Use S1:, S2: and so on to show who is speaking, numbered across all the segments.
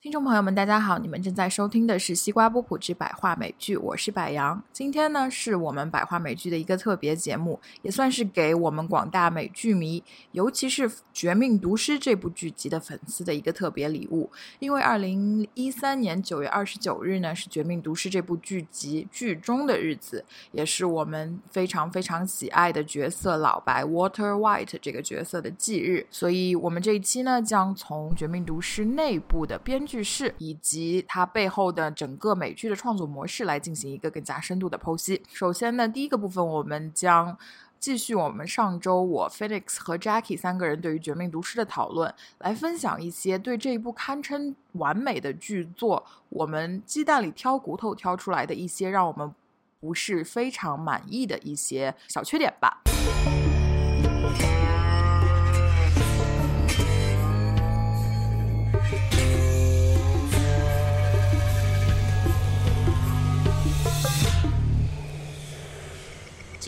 S1: 听众朋友们，大家好！你们正在收听的是《西瓜波普之百话美剧》，我是百杨。今天呢，是我们百话美剧的一个特别节目，也算是给我们广大美剧迷，尤其是《绝命毒师》这部剧集的粉丝的一个特别礼物。因为二零一三年九月二十九日呢，是《绝命毒师》这部剧集剧终的日子，也是我们非常非常喜爱的角色老白 Water White 这个角色的忌日。所以，我们这一期呢，将从《绝命毒师》内部的编句式以及它背后的整个美剧的创作模式来进行一个更加深度的剖析。首先呢，第一个部分我们将继续我们上周我 Felix 和 Jackie 三个人对于《绝命毒师》的讨论，来分享一些对这一部堪称完美的剧作，我们鸡蛋里挑骨头挑出来的一些让我们不是非常满意的一些小缺点吧。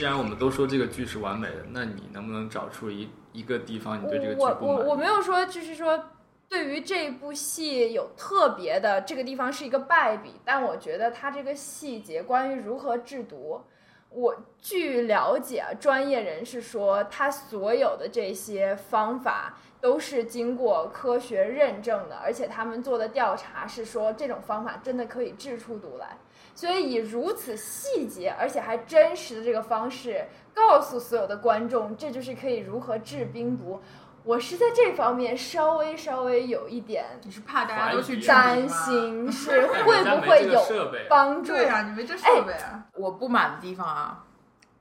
S2: 既然我们都说这个剧是完美的，那你能不能找出一一个地方你对这个剧
S3: 我
S2: 不满？
S3: 我我没有说，就是说对于这部戏有特别的这个地方是一个败笔，但我觉得它这个细节关于如何制毒，我据了解啊，专业人士说，他所有的这些方法都是经过科学认证的，而且他们做的调查是说这种方法真的可以制出毒来。所以以如此细节而且还真实的这个方式，告诉所有的观众，这就是可以如何治冰毒。我是在这方面稍微稍微有一点
S1: 你是怕大家都去
S3: 担心，是
S2: 哎
S3: 会不会有
S2: 设备
S3: 帮助？
S1: 对啊，你们这设备啊！我不满的地方啊，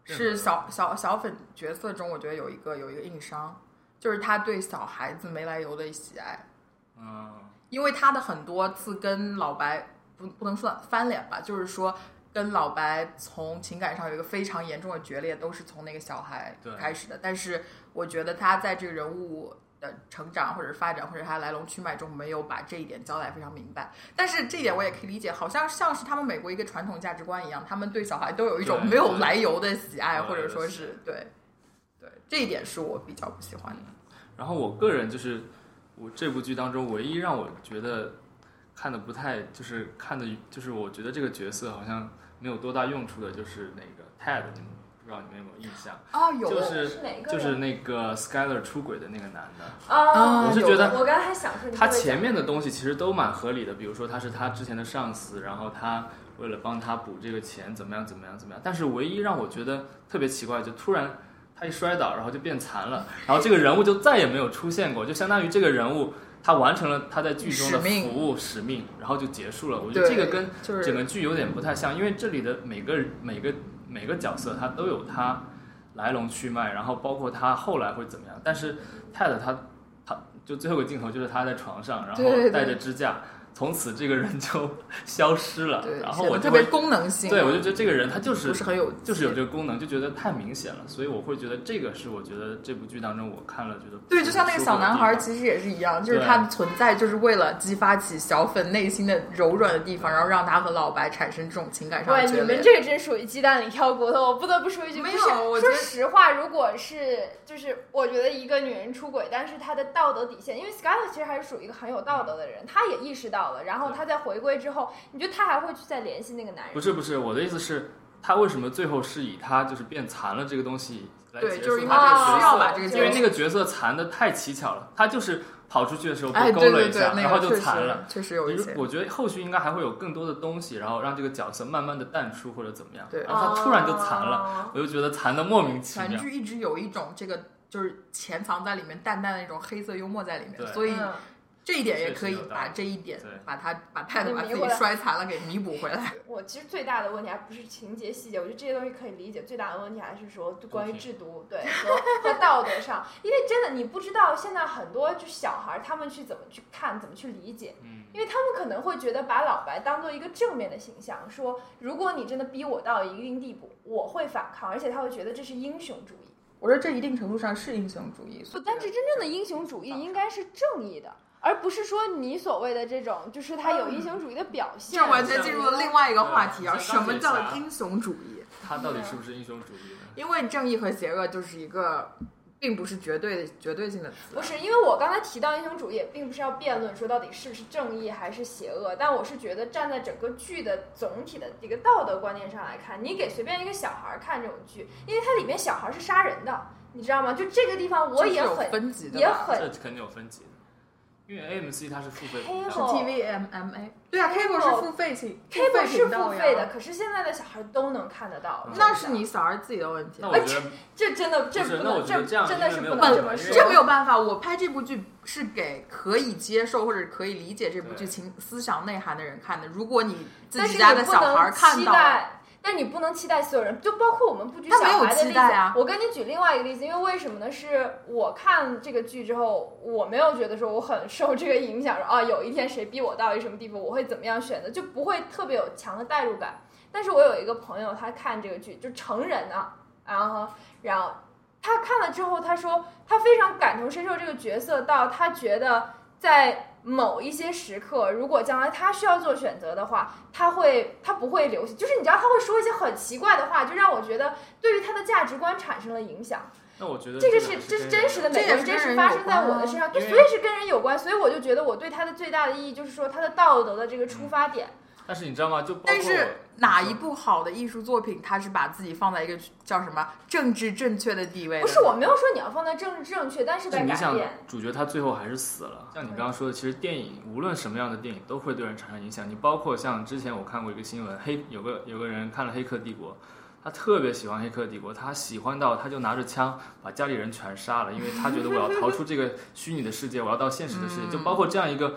S1: 是小小小粉角色中，我觉得有一个有一个硬伤，就是他对小孩子没来由的喜爱，
S2: 嗯，
S1: 因为他的很多次跟老白不不能算翻脸吧，就是说跟老白从情感上有一个非常严重的决裂，都是从那个小孩开始的。但是我觉得他在这个人物的成长或者发展或者他来龙去脉中没有把这一点交代非常明白。但是这一点我也可以理解，好像像是他们美国一个传统价值观一样，他们对小孩都有一种没有来由的喜爱，或者说
S2: 是
S1: 是对对这一点是我比较不喜欢的。
S2: 然后我个人就是我这部剧当中唯一让我觉得看的不太就是看的就是我觉得这个角色好像没有多大用处的，就是那个 Ted，你们不知道你们有没有印象？
S1: 啊，有
S2: 就是？就是那个 Skyler 出轨的那个男的。
S3: 啊，
S2: 我是觉得
S3: 我刚才还想说你会讲
S2: 他前面的东西其实都蛮合理的，比如说他是他之前的上司，然后他为了帮他补这个钱，怎么样怎么样怎么样。但是唯一让我觉得特别奇怪，就突然他一摔倒，然后就变残了，然后这个人物就再也没有出现过，就相当于这个人物他完成了他在剧中的服务使命，然后就结束了。我觉得这个跟整个剧有点不太像，因为这里的每个每个每个角色他都有他来龙去脉，然后包括他后来会怎么样。但是泰勒他他就最后一个镜头就是他在床上，然后带着支架，从此这个人就消失了。
S1: 对，
S2: 然后
S1: 显得特别功能性，
S2: 对我就觉得这个人他就是
S1: 不是很有
S2: 就是有这个功能，就觉得太明显了，所以我会觉得这个是我觉得这部剧当中我看了觉得
S1: 对，就像那个小男孩，其实也是一样，就是他的存在就是为了激发起小粉内心的柔软的地方，然后让他和老白产生这种情感上的
S3: 对，你们这个真属于鸡蛋里挑骨头。我不得不说一句，
S1: 没有我觉得
S3: 实话，如果是就是我觉得一个女人出轨，但是她的道德底线，因为 Skyler 其实还是属于一个很有道德的人，她也意识到了，然后他在回归之后，你觉得他还会去再联系那个男人？
S2: 不是不是，我的意思是，他为什么最后是以他就是变残了这个东西来
S1: 对，
S2: 结
S1: 就是因为
S2: 束他这个角色？
S1: 要把这个
S2: 因为
S1: 角色
S2: 那个角色残的太蹊跷了，他就是跑出去的时候
S1: 哎，
S2: 被勾
S1: 对对对，
S2: 了一下，
S1: 那
S2: 然后就
S1: 个确实
S2: 残了。
S1: 确实有一些。
S2: 我觉得后续应该还会有更多的东西，然后让这个角色慢慢的淡出或者怎么样。
S1: 对
S2: 然后他突然就残了，
S3: 了。
S2: 我就觉得残的莫名其妙。
S1: 韩剧一直有一种这个就是潜藏在里面淡淡的那种黑色幽默在里面，
S2: 对
S1: 所以
S3: 嗯
S1: 这一点也可以把这一点把他把泰德把自己摔残了给弥补回来。
S3: 我其实最大的问题还不是情节细节，我觉得这些东西可以理解。最大的问题还是说关于制毒，对和和道德上，因为真的你不知道现在很多就小孩儿他们去怎么去看，怎么去理解，
S2: 嗯，
S3: 因为他们可能会觉得把老白当做一个正面的形象，说如果你真的逼我到一定地步，我会反抗，而且他会觉得这是英雄主义。
S1: 我说这一定程度上是英雄主义，
S3: 不，但是真正的英雄主义应该是正义的。而不是说你所谓的这种，就是他有英雄主义的表现。
S1: 这完全进入了另外一个话题啊！什么叫英雄主义？
S2: 他到底是不是英雄主义呢？
S1: 因为正义和邪恶就是一个并不是绝对的绝对性的词啊。
S3: 不是，因为我刚才提到英雄主义，也并不是要辩论说到底是不是正义还是邪恶，但我是觉得站在整个剧的总体的一个道德观念上来看，你给随便一个小孩儿看这种剧，因为它里面小孩儿是杀人的，你知道吗？就这个地方我也很
S1: 分级的，
S3: 也很
S2: 这肯定有分级的，因为 AMC 它是付费
S3: 黑
S2: 频道
S1: 是
S3: 后
S1: TVMMA。对啊，Cable 是付费型
S3: cable 是付费的，可是现在的小孩都能看得到，
S1: 那是你小孩自己的问题
S2: 那。我觉得
S3: 这真的这
S2: 不
S3: 能这
S2: 这
S3: 真的是不能这么说，
S1: 这没有办法，我拍这部剧是给可以接受或者可以理解这部剧情思想内涵的人看的。如果你自
S3: 但是
S1: 己家的小孩看到了，
S3: 期待。但你不能期待所有人，就包括我们不举小孩的例子。
S1: 啊
S3: 我跟你举另外一个例子，因为为什么呢？是我看这个剧之后，我没有觉得说我很受这个影响，说啊有一天谁逼我到一什么地步，我会怎么样选择，就不会特别有强的代入感。但是我有一个朋友，他看这个剧，就成人啊，然后然后他看了之后，他说他非常感同身受这个角色，到他觉得在某一些时刻，如果将来他需要做选择的话，他会他不会留，就是你知道他会说一些很奇怪的话，就让我觉得对于他的价值观产生了影响。
S2: 那我觉得
S3: 这个
S2: 个
S3: 是这是真实的美国人，
S1: 这是
S3: 真实发生在我的身上，对，所以是跟人有关，所以我就觉得我对他的最大的意义就是说他的道德的这个出发点。
S2: 但是你知道吗？就包括
S1: 但是哪一部好的艺术作品，它是把自己放在一个叫什么政治正确的地位的？
S3: 不是，我没有说你要放在政治正确，但是在改
S2: 但你想
S3: 变。，
S2: 主角他最后还是死了。像你刚刚说的，其实电影无论什么样的电影都会对人产生影响。你包括像之前我看过一个新闻，黑有个有个人看了《黑客帝国》，他特别喜欢《黑客帝国》，他喜欢到他就拿着枪把家里人全杀了，因为他觉得我要逃出这个虚拟的世界，我要到现实的世界。
S1: 嗯
S2: 就包括这样一个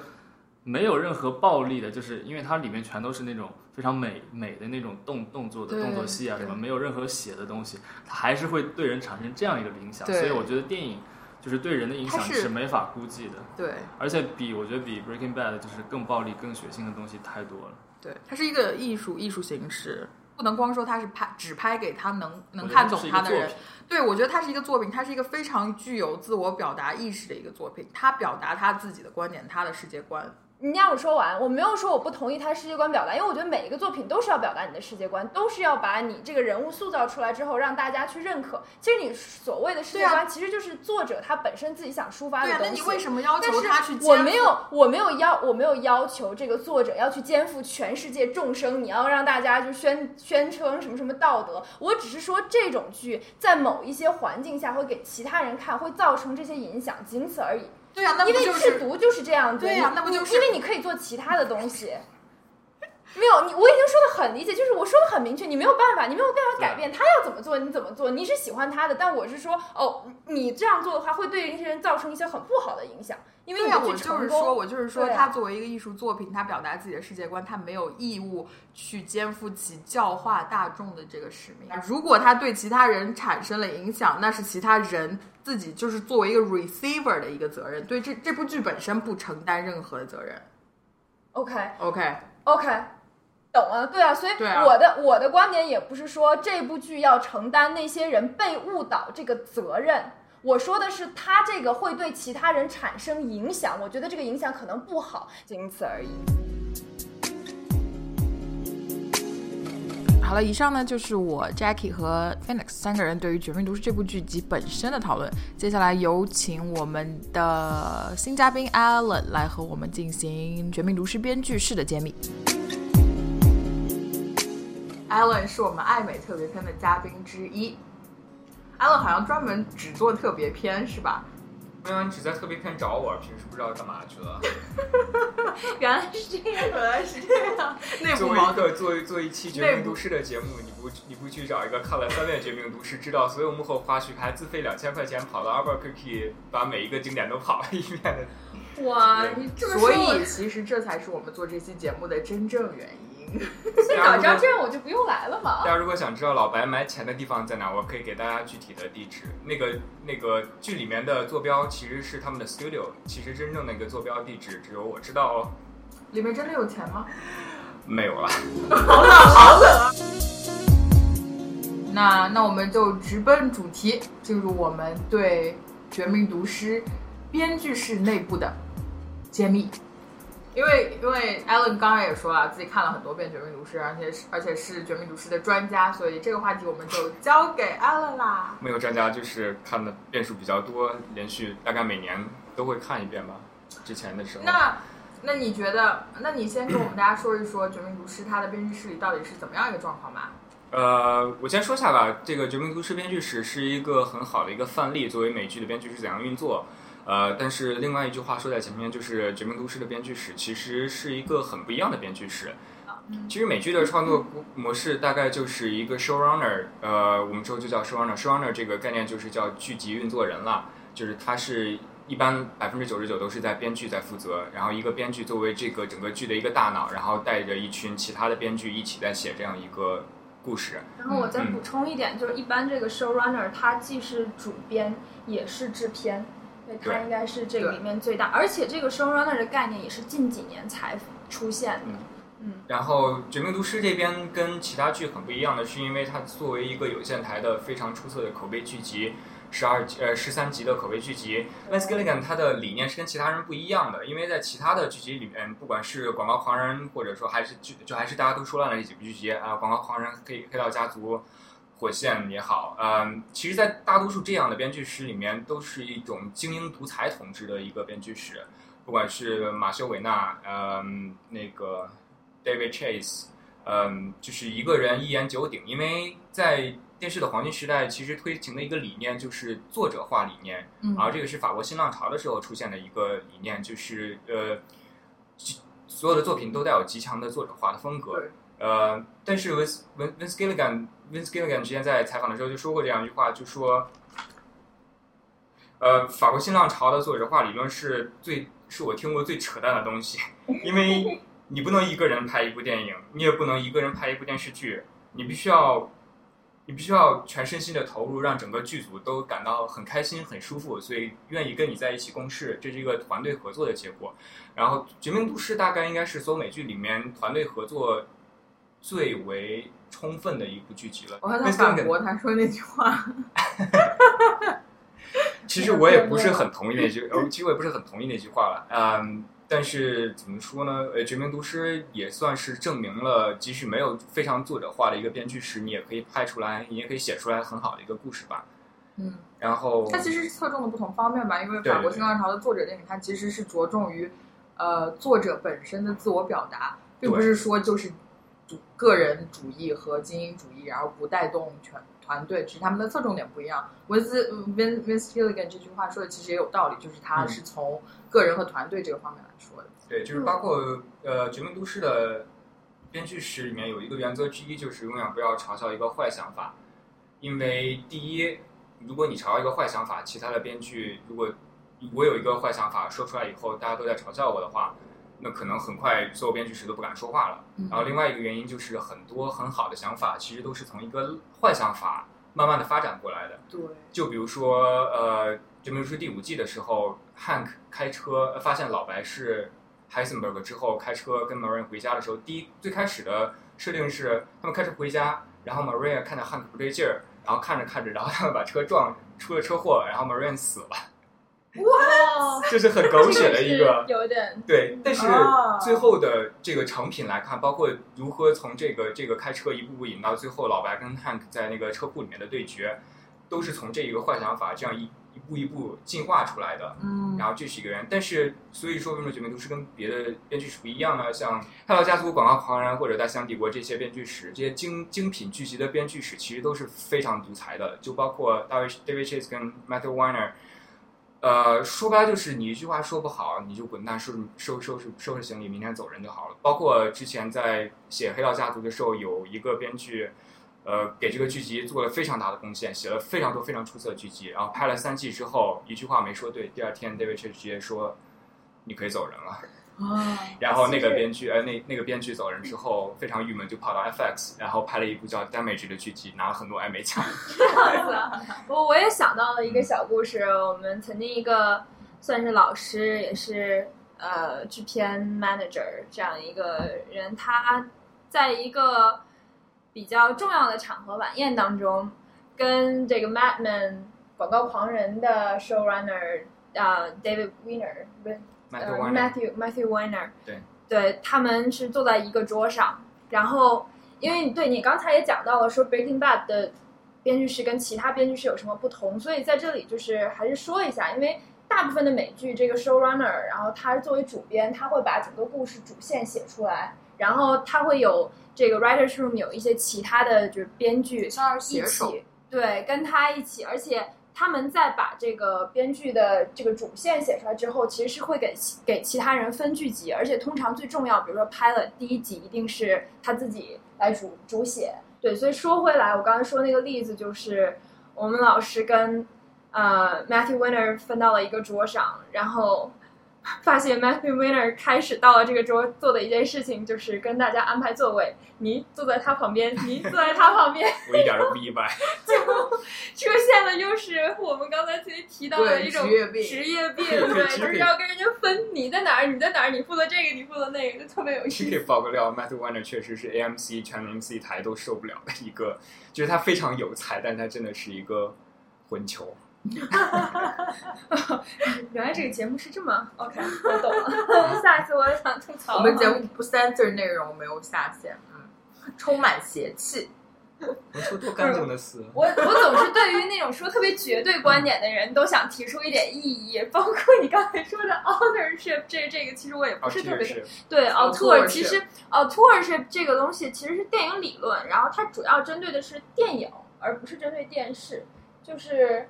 S2: 没有任何暴力的，就是因为它里面全都是那种非常美美的那种动动作的动作戏啊，什么没有任何血的东西，它还是会对人产生这样一个影响。所以我觉得电影就是对人的影响
S1: 是
S2: 是没法估计的，
S1: 对
S2: 而且比我觉得比 Breaking Bad 就是更暴力、更血腥的东西太多了。
S1: 对，它是一个艺术艺术形式，不能光说它是拍只拍给他能能看懂
S2: 这是一个
S1: 它的人。对，我觉得它是一个作品，它是一个非常具有自我表达意识的一个作品。他表达他自己的观点，他的世界观。
S3: 你让我说完，我没有说我不同意他的世界观表达，因为我觉得每一个作品都是要表达你的世界观，都是要把你这个人物塑造出来之后，让大家去认可。其实你所谓的世界观，其实就是作者他本身自己想抒发的东西。
S1: 那你为什么要
S3: 但
S1: 求他去？
S3: 我没有，我没有要，我没有要求这个作者要去肩负全世界众生，你要让大家就宣宣称什么什么道德。我只是说这种剧在某一些环境下会给其他人看，会造成这些影响，仅此而已。
S1: 对啊，那不
S3: 因为制毒就是这样子，
S1: 对呀
S3: 你
S1: 那不就是
S3: 因为你可以做其他的东西。没有你，我已经说的很理解，就是我说的很明确，你没有办法，你没有办法改变他要怎么做，你怎么做，你是喜欢他的，但我是说，哦，你这样做的话，会对一些人造成一些很不好的影响，因为
S1: 我。就是说，我就是说，他作为一个艺术作品，他表达自己的世界观，他没有义务去肩负起教化大众的这个使命。如果他对其他人产生了影响，那是其他人自己就是作为一个 receiver 的一个责任，对这这部剧本身不承担任何的责任。
S3: OK OK，OK，懂了，对啊，所以我的我的观点也不是说这部剧要承担那些人被误导这个责任。我说的是，他这个会对其他人产生影响，我觉得这个影响可能不好，仅此而已。
S1: 好了，以上呢就是我 Jackie 和 Phoenix 三个人对于《绝命毒师》这部剧集本身的讨论。接下来有请我们的新嘉宾 Alan 来和我们进行《绝命毒师》编剧室的揭秘。Alan 是我们爱美特别篇的嘉宾之一。Alan 好像专门只做特别篇是吧？
S4: 没有，你只在特别篇找我，平时不知道干嘛去了。
S3: 原来是这样，
S1: 原来是这样，内部
S4: 作为
S1: 矛盾。
S4: 一个做做一期《绝命毒师》的节目，你不你不去找一个看了三遍《绝命毒师》，知道所有幕后花絮，还自费两千块钱跑到 Albuquerque 把每一个景点都跑了一遍的。
S3: 哇，你这么说，
S1: 所以其实这才是我们做这期节目的真正原因。
S3: 所以早知道这样我就不用来了嘛
S4: 大。家如果想知道老白埋钱的地方在哪，我可以给大家具体的地址。那个那个剧里面的坐标其实是他们的 studio，其实真正的一个坐标地址只有我知道哦。
S1: 里面真的有钱吗？
S4: 没有了。
S1: 好冷，好冷那那我们就直奔主题，进入我们对《绝命毒师》编剧室内部的揭秘。因为因为 Alan 刚刚也说了，自己看了很多遍《绝命毒师》，而且是而且是《绝命毒师》的专家，所以这个话题我们就交给 Alan 啦。
S4: 没有专家就是看的遍数比较多，连续大概每年都会看一遍吧。之前的时候，
S1: 那那你觉得？那你先跟我们大家说一说《绝命毒师》它的编剧室里到底是怎么样一个状况吧？
S4: 呃，我先说下吧。这个《绝命毒师》编剧室是一个很好的一个范例，作为美剧的编剧是怎样运作。呃，但是另外一句话说在前面，就是《绝命毒师》的编剧史其实是一个很不一样的编剧史。其实美剧的创作模式大概就是一个 showrunner，呃，我们之后就叫 showrunner。showrunner 这个概念就是叫剧集运作人了，就是他是一般百分之九十九都是在编剧在负责，然后一个编剧作为这个整个剧的一个大脑，然后带着一群其他的编剧一起在写这样一个故事。
S3: 然后我再补充一点，就是一般这个 showrunner 他既是主编也是制片。它应该是这个里面最大，而且这个 showrunner 的概念也是近几年才出现的。嗯，
S4: 然后《绝命毒师》这边跟其他剧很不一样的是，因为它作为一个有线台的非常出色的口碑剧集，十二集呃十三集的口碑剧集，Vince Gilligan 它的理念是跟其他人不一样的，因为在其他的剧集里面，不管是《广告狂人》，或者说还是就就还是大家都说烂了这几部剧集啊，《广告狂人》、《黑黑道家族》。火线也好，嗯，其实，在大多数这样的编剧室里面，都是一种精英独裁统治的一个编剧室。不管是马修·韦纳，嗯，那个 David Chase，嗯，就是一个人一言九鼎。因为在电视的黄金时代，其实推行的一个理念就是作者化理念，而这个是法国新浪潮的时候出现的一个理念，就是呃，所有的作品都带有极强的作者化的风格。呃，但是 Vince Vince Gilligan Vince Gilligan 之前在采访的时候就说过这样一句话，就说，呃，法国新浪潮的作者化理论是最是我听过最扯淡的东西，因为你不能一个人拍一部电影，你也不能一个人拍一部电视剧，你必须要你必须要全身心的投入，让整个剧组都感到很开心、很舒服，所以愿意跟你在一起共事，这是一个团队合作的结果。然后《绝命毒师》大概应该是所有美剧里面团队合作。最为充分的一部剧集了。
S1: 我看他反驳他说那句话。
S4: 其实我也不是很同意那句，其实我也不是很同意那句话了。嗯，但是怎么说呢？呃，《绝命毒师》也算是证明了，即使没有非常作者化的一个编剧时，你也可以拍出来，你也可以写出来很好的一个故事吧。
S1: 嗯。
S4: 然后。
S1: 它其实是侧重的不同方面吧，因为法国新浪潮的作者电影，它其实是着重于呃作者本身的自我表达，并不是说就是。个人主义和精英主义，然后不带动全团队，只是他们的侧重点不一样。文斯 Vin Vince Gilligan 这句话说的其实也有道理，就是他是从个人和团队这个方面来说的。
S4: 对，就是包括呃《绝命都市》的编剧史里面有一个原则之一，就是永远不要嘲笑一个坏想法，因为第一，如果你嘲笑一个坏想法，其他的编剧如果我有一个坏想法说出来以后，大家都在嘲笑我的话。那可能很快所有编剧室都不敢说话了。然后另外一个原因就是很多很好的想法其实都是从一个坏想法慢慢的发展过来的。
S1: 对。
S4: 就比如说呃，就比如说第五季的时候，Hank 开车发现老白是 Heisenberg 之后，开车跟 Maria 回家的时候，第一最开始的设定是他们开车回家，然后 Maria 看到 Hank 不对劲儿，然后看着看着，然后他们把车撞出了车祸，然后 Maria 死了。
S3: 哇，
S4: 这是很狗血的一个，
S3: 有点
S4: 对。但是最后的这个成品来看，包括如何从这个这个开车一步步引到最后老白跟 Hank 在那个车库里面的对决，都是从这一个幻想法这样一一步一步进化出来的。
S1: 嗯，
S4: 然后这是一个人，但是所以说为什么绝命毒师跟别的编剧史不一样呢？像《泰勒家族》《广告狂人》或者《大西洋帝国》这些编剧史，这些精精品剧集的编剧史其实都是非常独裁的，就包括 David David Chase 跟 Matthew Weiner。呃，说白了就是你一句话说不好，你就滚蛋，收收收拾收拾行李，明天走人就好了。包括之前在写《黑道家族》的时候，有一个编剧，呃，给这个剧集做了非常大的贡献，写了非常多非常出色的剧集。然后拍了三季之后，一句话没说对，第二天 David 直接说，你可以走人了。
S1: 啊！
S4: 然后那个编剧，呃，那那个编剧走人之后，非常郁闷，就跑到 FX，然后拍了一部叫《Damage》的剧集，拿了很多艾美奖。
S3: 我我也想到了一个小故事。我们曾经一个算是老师，也是呃制片 manager 这样一个人，他在一个比较重要的场合晚宴当中，跟这个 Madman 广告狂人的 showrunner 啊 David Weiner。
S4: Matthew
S3: Matthew Matthew Weiner，
S4: 对，
S3: 对，他们是坐在一个桌上，然后因为对你刚才也讲到了说 Breaking Bad 的编剧是跟其他编剧是有什么不同，所以在这里就是还是说一下，因为大部分的美剧这个 showrunner，然后他作为主编，他会把整个故事主线写出来，然后他会有这个 writers room 有一些其他的就是编剧一，起，对，跟他一起，而且他们在把这个编剧的这个主线写出来之后，其实是会给给其他人分剧集，而且通常最重要，比如说拍了第一集，一定是他自己来主主写。对，所以说回来，我刚才说那个例子就是我们老师跟呃 Matthew Winner 分到了一个桌上，然后。发现 Matthew Winner 开始到了这个桌做的一件事情，就是跟大家安排座位，你坐在他旁边，你坐在他旁边，
S4: 我一点都不意外。
S3: 就出现了，又是我们刚才其实提到的一种
S1: 职业病
S3: 职业病，
S4: 对
S3: 对，就是要跟人家分你在哪儿，你在哪儿，你负责这个，你负责那个，就特别有意
S4: 思可以
S3: 思。
S4: 爆个料，Matthew Weiner 确实是 AMC 全 MC 台都受不了的一个，就是他非常有才，但他真的是一个混球。
S3: 原来这个节目是这么 OK，我懂了。下一次我也想吐槽。
S1: 我们节目不 censor 内容，没有下限，嗯，充满邪气。
S4: 我说多干净的事。
S3: 我我总是对于那种说特别绝对观点的人都想提出一点异议，包括你刚才说的 authorship 这这个，其实我也不
S4: 哦，
S3: 是特别对 author 其实 authorship 这个东西其实是电影理论，然后它主要针对的是电影，而不是针对电视，就是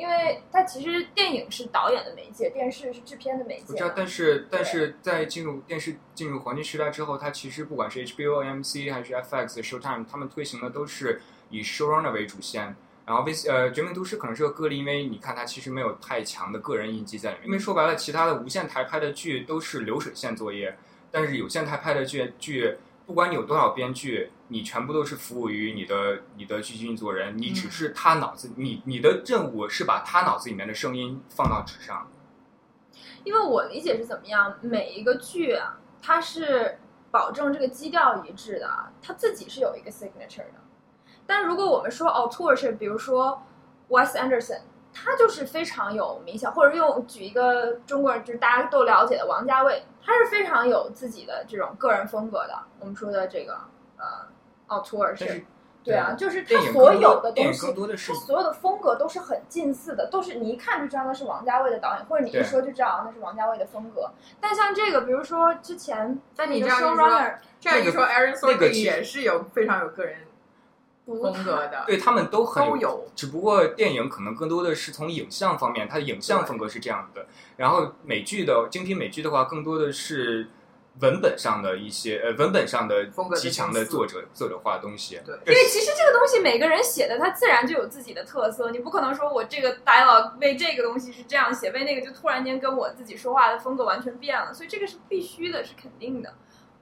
S3: 因为它其实电影是导演的媒介，电视是制片的媒介嘛。，
S4: 我知道但是但是在进入电视进入黄金时代之后，它其实不管是 HBO、AMC 还是 FX、Showtime，他们推行的都是以 showrunner 为主线。然后 V 呃《绝命毒师》可能是个个例，因为你看它其实没有太强的个人印记在里面。因为说白了，其他的无线台拍的剧都是流水线作业，但是有线台拍的剧剧，不管你有多少编剧，你全部都是服务于你的你的剧集运作人，你只是他脑子，你你的任务是把他脑子里面的声音放到纸上。
S3: 因为我理解是怎么样，每一个剧啊，它是保证这个基调一致的，它自己是有一个 signature 的。但如果我们说 authorship，比如说 Wes Anderson，他就是非常有明显，或者用举一个中国人就是大家都了解的王家卫，他是非常有自己的这种个人风格的。我们说的这个呃
S4: 但
S3: authorship，
S4: 是
S3: 对啊，就是他所有的东西
S4: 更多的是
S3: 所有的风格都是很近似的，都是你一看就知道那是王家卫的导演，或者你一说就知道那是王家卫的风格。但像这个，比如说之前
S1: 但你
S3: 那个
S1: 这样一说
S3: showrunner
S1: 这样一说，Aaron
S4: 那个
S1: Sorkin 也是有非常有个人风格的，
S4: 对他们都很
S1: 都有。
S4: 只不过电影可能更多的是从影像方面，它的影像风格是这样的。然后美剧的精品美剧的话，更多的是文本上的一些呃文本上的
S1: 风格
S4: 极强的作者作者化的东西。
S1: 对
S3: 因为其实这个东西每个人写的，他自然就有自己的特色，你不可能说我这个 dialog 为这个东西是这样写，为那个就突然间跟我自己说话的风格完全变了，所以这个是必须的，是肯定的。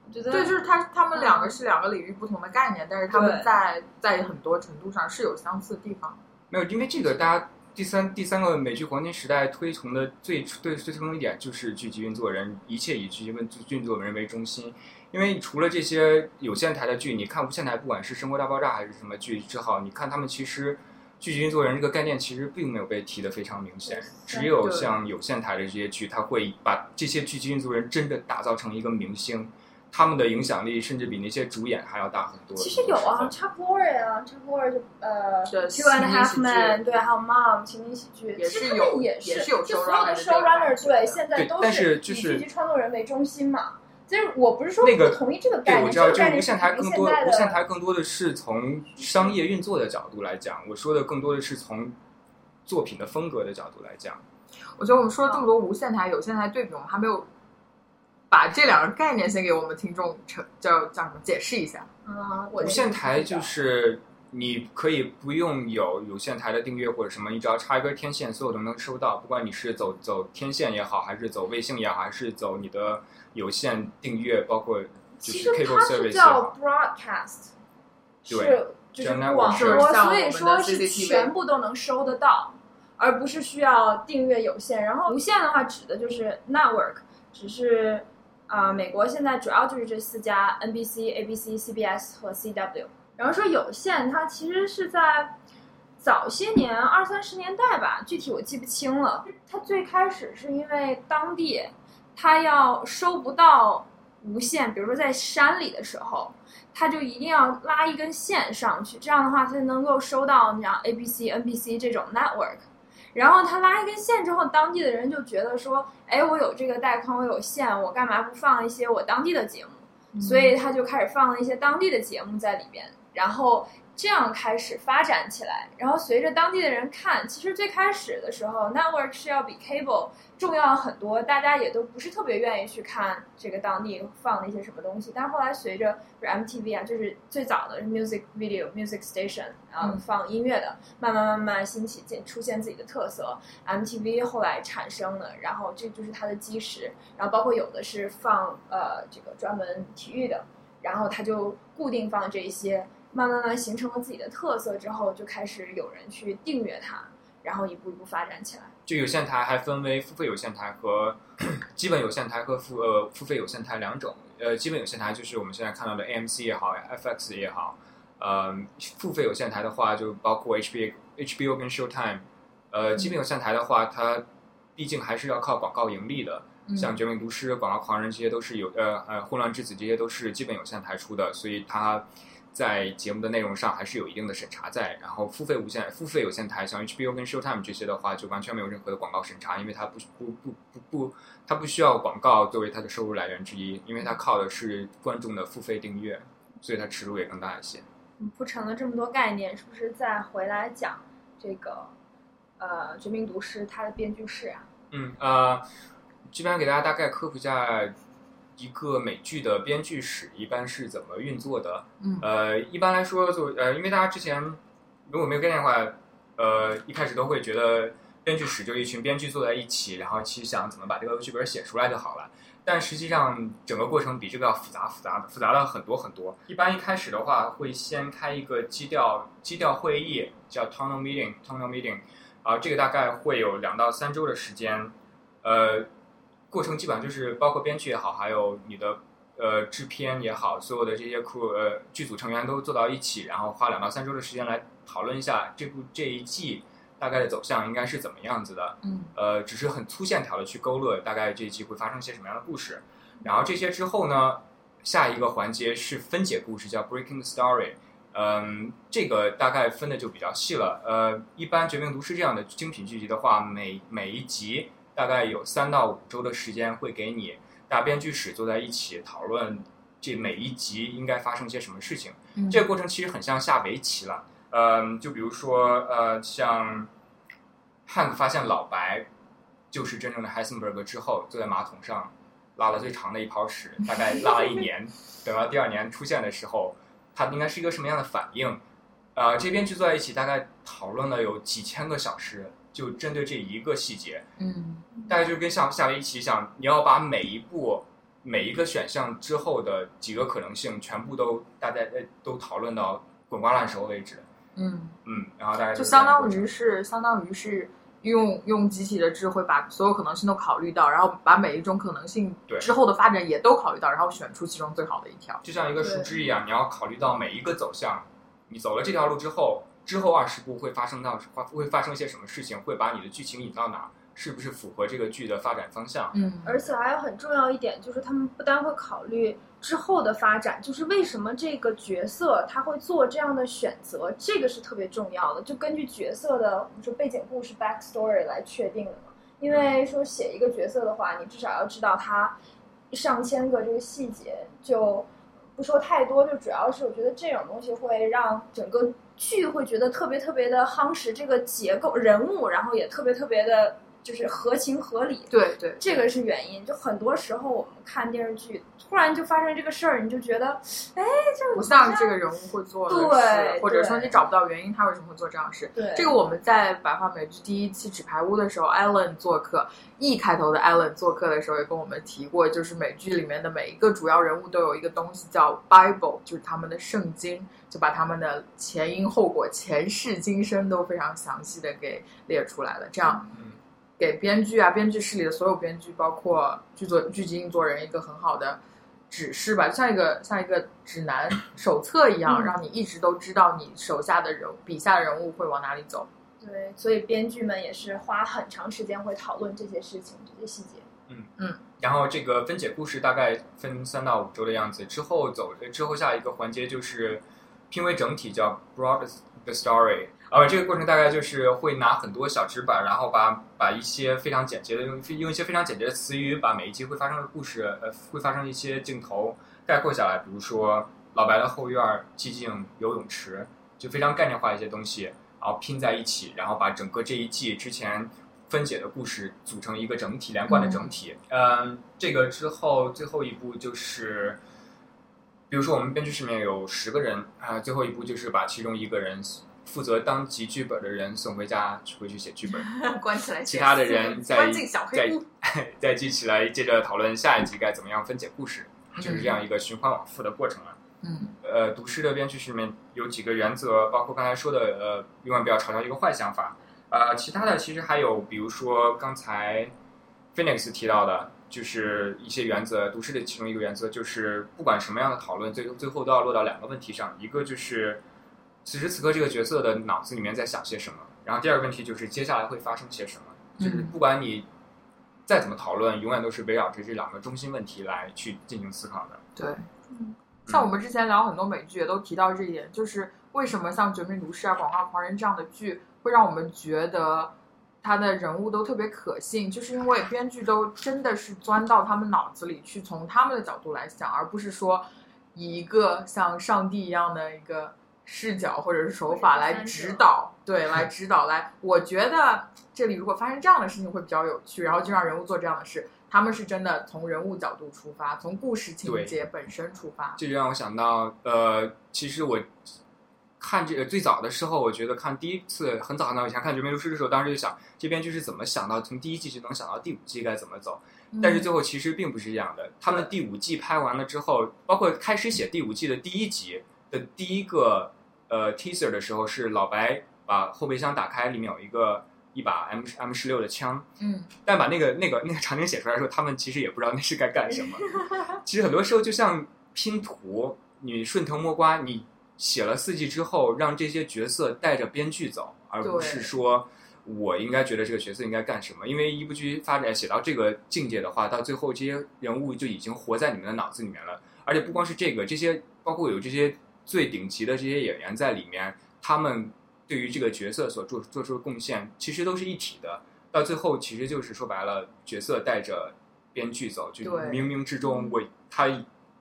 S3: 我觉得
S1: 对，就是他他们两个是两个领域不同的概念，但是他们在在很多程度上是有相似的地方。
S4: 没有，因为这个大家第三第三个美剧黄金时代推崇的最最最推崇一点就是剧集运作人，一切以剧集运运作人为中心。因为除了这些有线台的剧，你看无线台，不管是《生活大爆炸》还是什么剧之后，你看他们其实剧集运作人这个概念其实并没有被提得非常明显。只有像有线台的这些剧，它会把这些剧集运作人真的打造成一个明星，他们的影响力甚至比那些主演还要大很多。
S3: 其实有啊，Chuck Lorre 啊，Chuck Lorre 就呃
S1: 对
S3: Two and a Half Men，对，还有 Mom 情景喜剧，
S1: 也是有
S3: 也
S1: 也是有
S3: 就所有的 showrunner 对，现在都
S4: 对但是就是
S3: 以剧集创作人为中心嘛。其实我不是说
S4: 那个
S3: 不同意这个概
S4: 对，
S3: 念，
S4: 我知道，
S3: 这个概念
S4: 就是无线台更多，无线台更多的是从商业运作的角度来讲，我说的更多的是从作品的风格的角度来讲。
S1: 我觉得我们说了这么多无线台、有线台对比，我们还没有把这两个概念先给我们听众成叫叫什么解释一下。
S3: 啊，我
S4: 无线台就是你可以不用有有线台的订阅或者什么，你只要插一根天线，所有都能收到。不管你是走走天线也好，还是走卫星也好，还是走你的有线订阅，包括就是
S3: 其实
S4: cable
S3: 它是
S4: service
S3: 叫。broadcast，
S4: 对
S3: 是就是
S4: 叫 network
S3: 广播，所以说是全部都能收得到，而不是需要订阅有线。然后无线的话，指的就是 network，只是啊、美国现在主要就是这四家 NBC、ABC、CBS 和 CW。然后说有线，它其实是在早些年二三十年代吧，具体我记不清了。它最开始是因为当地它要收不到无线，比如说在山里的时候，它就一定要拉一根线上去，这样的话才能够收到你像 ABC、NBC 这种 network。然后他拉一根线之后，当地的人就觉得说，哎，我有这个带宽，我有线，我干嘛不放一些我当地的节目？所以他就开始放了一些当地的节目在里边，然后这样开始发展起来。然后随着当地的人看，其实最开始的时候，network 是要比 cable 重要很多，大家也都不是特别愿意去看这个当地放的一些什么东西。但后来随着比如 MTV 啊，就是最早的 music video music station，然后
S1: 嗯
S3: 放音乐的，慢慢慢慢兴起，进出现自己的特色。MTV 后来产生了，然后这就是它的基石。然后包括有的是放呃这个专门体育的，然后它就固定放这一些，慢慢慢形成了自己的特色之后，就开始有人去订阅它，然后一步一步发展起来。
S4: 就有线台还分为付费有线台和 基本有线台和付呃付费有线台两种。呃，基本有线台就是我们现在看到的 AMC 也好，FX 也好。呃，付费有线台的话，就包括 HBO、HBO 跟 Showtime。呃，基本有线台的话，它毕竟还是要靠广告盈利的。
S1: 嗯
S4: 像《绝命毒师》《广告狂人》这些都是有呃呃《混乱之子》这些都是基本有线台出的，所以它在节目的内容上还是有一定的审查在。然后付费无线、付费有线台，像 HBO 跟 Showtime 这些的话，就完全没有任何的广告审查，因为它不不不不不，它不需要广告作为它的收入来源之一，因为它靠的是观众的付费订阅，所以它尺度也更大一些。
S3: 嗯铺陈了这么多概念，是不是再回来讲这个呃《绝命毒师》它的编剧室啊？
S4: 嗯呃，这边给大家大概科普一下一个美剧的编剧史一般是怎么运作的。
S1: 嗯
S4: 呃，一般来说，就呃，因为大家之前如果没有概念的话，呃，一开始都会觉得编剧室就一群编剧坐在一起，然后去想怎么把这个剧本写出来就好了。但实际上，整个过程比这个要复杂、复杂、复杂了很多很多。一般一开始的话，会先开一个基调基调会议，叫 tonal meeting，tonal meeting，啊、这个大概会有两到三周的时间。呃，过程基本上就是包括编剧也好，还有你的呃制片也好，所有的这些 crew 呃剧组成员都坐到一起，然后花两到三周的时间来讨论一下这部这一季大概的走向应该是怎么样子的。
S1: 嗯
S4: 呃，只是很粗线条的去勾勒大概这一季会发生些什么样的故事。然后这些之后呢，下一个环节是分解故事，叫 breaking the story。嗯，这个大概分的就比较细了。呃，一般《绝命毒师》这样的精品剧集的话，每每一集大概有三到五周的时间会给你大编剧室坐在一起讨论这每一集应该发生些什么事情。
S1: 嗯
S4: 这个过程其实很像下围棋了。嗯，就比如说呃，像汉克发现老白就是真正的 Heisenberg 之后，坐在马桶上拉了最长的一泡屎，大概拉了一年，等到第二年出现的时候，他应该是一个什么样的反应？呃，这边剧坐在一起，大概讨论了有几千个小时，就针对这一个细节，
S1: 嗯
S4: 大家就跟像下围棋一样，你要把每一步、每一个选项之后的几个可能性全部都大家呃都讨论到滚瓜烂熟为止。
S1: 嗯，
S4: 嗯，然后大家
S1: 就是相当于是相当于是用用集体的智慧把所有可能性都考虑到，然后把每一种可能性
S4: 对
S1: 之后的发展也都考虑到，然后选出其中最好的一条。
S4: 就像一个树枝一样，你要考虑到每一个走向。你走了这条路之后，之后二十部会发生到会会发生一些什么事情，会把你的剧情引到哪儿，是不是符合这个剧的发展方向？
S1: 嗯
S3: 而且还有很重要一点，就是他们不单会考虑之后的发展，就是为什么这个角色他会做这样的选择，这个是特别重要的。就根据角色的我们说背景故事 backstory 来确定的嘛。因为说写一个角色的话，你至少要知道他上千个这个细节，就不说太多，就主要是我觉得这种东西会让整个剧会觉得特别特别的夯实这个结构人物，然后也特别特别的就是合情合理。
S1: 对对，
S3: 这个是原因。就很多时候我们看电视剧，突然就发生这个事儿，你就觉得，哎，这个
S1: 不像这个人物会做的
S3: 对
S1: 事，或者说你找不到原因，他为什么会做这样的事。
S3: 对
S1: 这个我们在白话美剧第一期《纸牌屋》的时候，Allen 做客，E 开头的 Allen 做客的时候也跟我们提过，就是美剧里面的每一个主要人物都有一个东西叫 Bible，就是他们的圣经，就把他们的前因后果、前世今生都非常详细的给列出来了，这样
S4: 嗯，
S1: 给编剧啊、编剧室里的所有编剧，包括剧作、剧集运作人一个很好的指示吧，像一个像一个指南手册一样，
S3: 嗯
S1: 让你一直都知道你手下的人、笔下的人物会往哪里走。
S3: 对，所以编剧们也是花很长时间会讨论这些事情、这些细节。
S4: 嗯嗯然后这个分解故事大概分三到五周的样子，之后走之后下一个环节就是拼为整体，叫 broad the story。呃，这个过程大概就是会拿很多小纸板，然后把把一些非常简洁的用用一些非常简洁的词语，把每一集会发生的故事，呃，会发生一些镜头概括下来。比如说老白的后院寂静游泳池，就非常概念化一些东西，然后拼在一起，然后把整个这一季之前分解的故事组成一个整体，连贯的整体。嗯，这个之后最后一步就是，比如说我们编剧室里面有十个人啊、最后一步就是把其中一个人负责当集剧本的人送回家去回去写剧本，
S1: 关起来，
S4: 其他的人再
S1: 关进小黑屋。
S4: 再记起来，接着讨论下一集该怎么样分解故事，就是这样一个循环往复的过程啊。
S1: 嗯
S4: 呃，读诗的编剧室里面有几个原则，包括刚才说的，呃，永远不要嘲笑一个坏想法。呃，其他的其实还有，比如说刚才 Phoenix 提到的，就是一些原则。读诗的其中一个原则就是，不管什么样的讨论，最最后都要落到两个问题上，一个就是此时此刻这个角色的脑子里面在想些什么，然后第二个问题就是接下来会发生些什么。就是
S1: 嗯
S4: 不管你再怎么讨论，永远都是围绕着这两个中心问题来去进行思考的。
S1: 对，嗯像我们之前聊很多美剧也都提到这一点，就是为什么像《绝命毒师》啊、《广告狂人》这样的剧会让我们觉得他的人物都特别可信，就是因为编剧都真的是钻到他们脑子里去，从他们的角度来想，而不是说以一个像上帝一样的一个视角或者是手法来指导，对，来 指导来。我觉得这里如果发生这样的事情会比较有趣，然后就让人物做这样的事。他们是真的从人物角度出发，从故事情节本身出发。
S4: 这就让我想到，呃，其实我看这个最早的时候，我觉得看第一次很早很早以前看《绝命毒师》的时候，当时就想这编剧是怎么想到从第一季就能想到第五季该怎么走。但是最后其实并不是这样的。他们第五季拍完了之后，包括开始写第五季的第一集的第一个呃 teaser 的时候，是老白把后备箱打开，里面有一个一把 M M 十六的枪，
S1: 嗯，
S4: 但把那个那个那个场景写出来的时候，他们其实也不知道那是该干什么。其实很多时候就像拼图，你顺藤摸瓜，你写了四季之后，让这些角色带着编剧走，而不是说我应该觉得这个角色应该干什么。因为一部剧发展写到这个境界的话，到最后这些人物就已经活在你们的脑子里面了。而且不光是这个，这些包括有这些最顶级的这些演员在里面，他们对于这个角色所做做出的贡献，其实都是一体的。到最后，其实就是说白了，角色带着编剧走，就冥冥之中，我他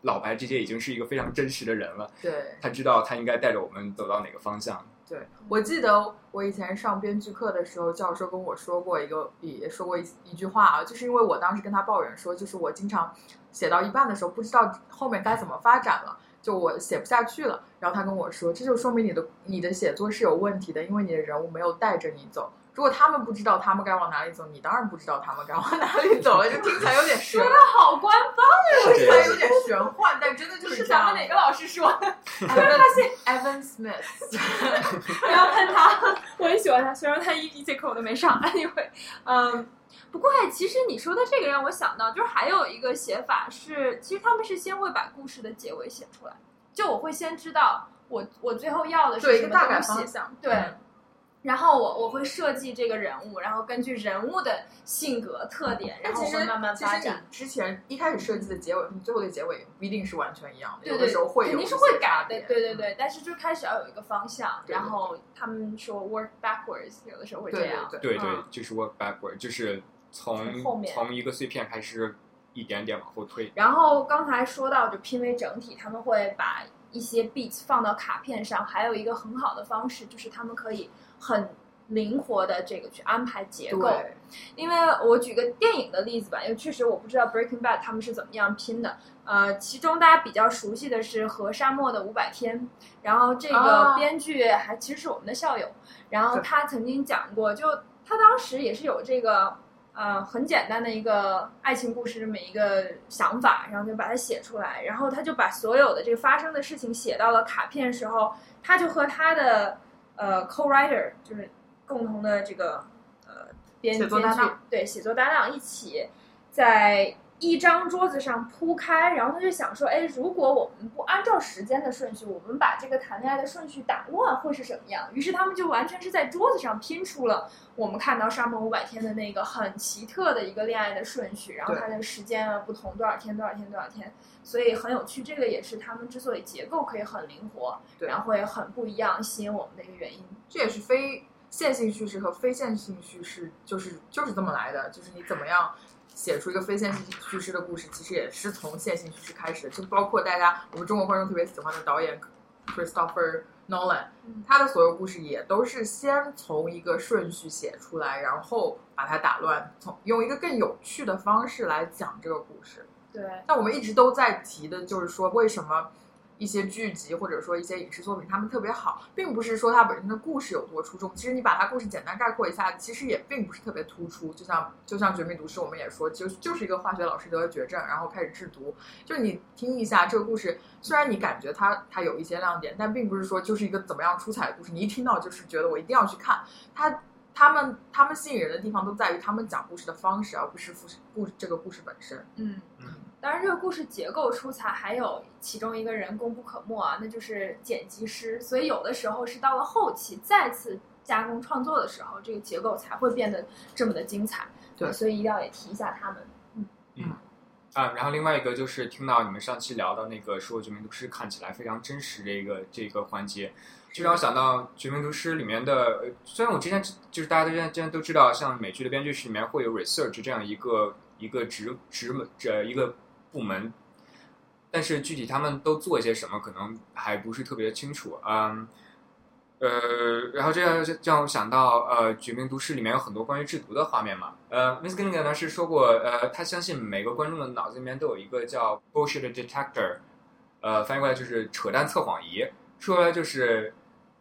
S4: 老白这些已经是一个非常真实的人了，
S1: 对
S4: 他知道他应该带着我们走到哪个方向。
S1: 对，我记得我以前上编剧课的时候，教授跟我说过一个，也说过一一句话啊，就是因为我当时跟他抱怨说，就是我经常写到一半的时候，不知道后面该怎么发展了，就我写不下去了。然后他跟我说，这就说明你的你的写作是有问题的，因为你的人物没有带着你走。如果他们不知道他们该往哪里走，你当然不知道他们该往哪里走了，就听起来有点说的，
S3: 好官方，
S4: 是
S1: 听起来有点玄幻，但真的就是
S3: 咱们。哪个老师说的？
S1: Evan Smith，
S3: 不要喷他，我很喜欢他，虽然他一一节课我都没上。Anyway，嗯，不过哎，其实你说的这个让我想到，就是还有一个写法是，其实他们是先会把故事的结尾写出来，就我会先知道我我最后要的是什么
S1: 对一个大概
S3: 东西对。
S1: 嗯
S3: 然后我我会设计这个人物，然后根据人物的性格特点，然后会慢慢
S1: 其实
S3: 发展。
S1: 你之前一开始设计的结尾和最后的结尾不一定是完全一样的，
S3: 对对，
S1: 有的时候会有
S3: 肯定是会改的对对对。但是就开始要有一个方向，然后他们说 work backwards，有的时候会这
S1: 对
S3: 样。
S1: 对
S4: 对对
S3: 嗯，
S4: 就是 work backwards，就是从
S3: 从后面
S4: 从一个碎片开始一点点往后推。
S3: 然后刚才说到就拼为整体，他们会把一些 beats 放到卡片上，还有一个很好的方式就是他们可以很灵活的这个去安排结构。
S1: 对
S3: 因为我举个电影的例子吧，因为确实我不知道 Breaking Bad 他们是怎么样拼的。呃，其中大家比较熟悉的是《和沙漠的五百天》，然后这个
S1: 啊
S3: 编剧还其实是我们的校友，然后他曾经讲过，就他当时也是有这个呃很简单的一个爱情故事这么一个想法，然后就把它写出来，然后他就把所有的这个发生的事情写到了卡片时候，他就和他的呃 co-writer 就是共同的这个呃编
S1: 写作
S3: 编剧
S1: 搭档。
S3: 对写作搭档一起在一张桌子上铺开，然后他就想说，哎，如果我们不按照时间的顺序，我们把这个谈恋爱的顺序打乱，会是什么样？于是他们就完全是在桌子上拼出了我们看到《沙漠五百天》的那个很奇特的一个恋爱的顺序，然后它的时间啊不同，多少天多少天多少天，所以很有趣。这个也是他们之所以结构可以很灵活，
S1: 对
S3: 然后会很不一样，吸引我们的一个原因。
S1: 这也是非线性叙事和非线性叙事，就是就是这么来的。就是你怎么样写出一个非线性叙事的故事，其实也是从线性叙事开始的。就包括大家我们中国观众特别喜欢的导演 Christopher Nolan，
S3: 嗯
S1: 他的所有故事也都是先从一个顺序写出来，然后把它打乱，从用一个更有趣的方式来讲这个故事。
S3: 对，
S1: 那我们一直都在提的，就是说为什么一些剧集或者说一些影视作品他们特别好，并不是说它本身的故事有多出众，其实你把它故事简单概括一下，其实也并不是特别突出。就像就像《绝命毒师》，我们也说，就就是一个化学老师得了绝症，然后开始制毒。就你听一下这个故事，虽然你感觉它它有一些亮点，但并不是说就是一个怎么样出彩的故事。你一听到就是觉得我一定要去看它。他们他们吸引人的地方都在于他们讲故事的方式，而不是故事故这个故事本身。
S3: 嗯，当然，这个故事结构出彩，还有其中一个人功不可没啊，那就是剪辑师。所以有的时候是到了后期再次加工创作的时候，这个结构才会变得这么的精彩。
S1: 对
S3: 所以一定要也提一下他们。
S4: 嗯嗯啊，然后另外一个就是听到你们上期聊到那个说《绝命毒师》看起来非常真实的一个这个环节，就让我想到《绝命毒师》里面的，呃虽然我之前就是大家都之前之前都知道，像美剧的编剧室里面会有 research 这样一个一个职职门这一个部门，但是具体他们都做一些什么，可能还不是特别清楚。嗯，呃，然后这样这让我想到，呃，《绝命毒师》里面有很多关于制毒的画面嘛。呃，Miss g i n g a 呢是说过，呃，他相信每个观众的脑子里面都有一个叫 bullshit detector，呃，翻译过来就是扯淡测谎仪。说白就是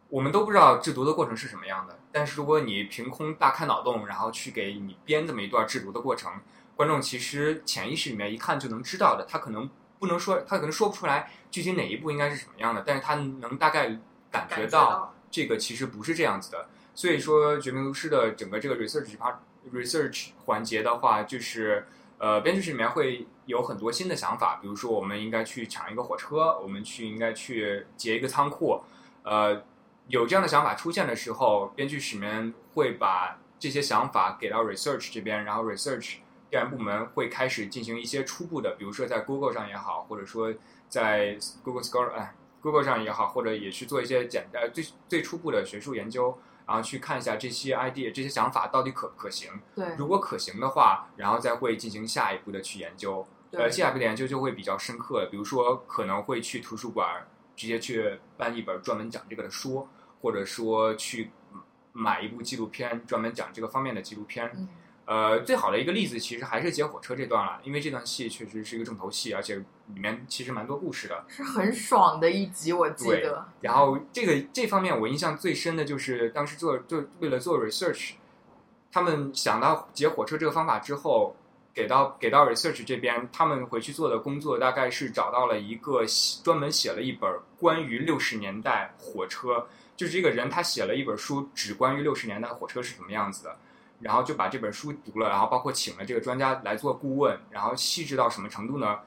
S4: 我们都不知道制毒的过程是什么样的，但是如果你凭空大开脑洞，然后去给你编这么一段制毒的过程，观众其实潜意识里面一看就能知道的。他可能不能说，他可能说不出来具体哪一步应该是什么样的，但是他能大概感觉到。这个其实不是这样子的，所以说《绝命毒师》的整个这个 research part research 环节的话，就是呃，编剧室里面会有很多新的想法，比如说我们应该去抢一个火车，我们去应该去劫一个仓库，呃，有这样的想法出现的时候，编剧室里面会把这些想法给到 research 这边，然后 research 调研部门会开始进行一些初步的，比如说在 Google 上也好，或者说在 Google Scholar 哎。Google 上也好，或者也去做一些简单最最初步的学术研究，然后去看一下这些 idea 这些想法到底可不可行。
S1: 对，
S4: 如果可行的话，然后再会进行下一步的去研究。
S1: 对
S4: 呃，下一步的研究就会比较深刻，比如说可能会去图书馆直接去办一本专门讲这个的书，或者说去买一部纪录片专门讲这个方面的纪录片。
S1: 嗯
S4: 呃，最好的一个例子其实还是劫火车这段了，因为这段戏确实是一个重头戏，而且里面其实蛮多故事的。
S1: 是很爽的一集，我记得。
S4: 然后这个这方面我印象最深的就是当时做做为了做 research，他们想到劫火车这个方法之后，给到给到 research 这边，他们回去做的工作大概是找到了一个专门写了一本关于六十年代火车，就是这个人他写了一本书，只关于六十年代火车是什么样子的。然后就把这本书读了，然后包括请了这个专家来做顾问，然后细致到什么程度呢？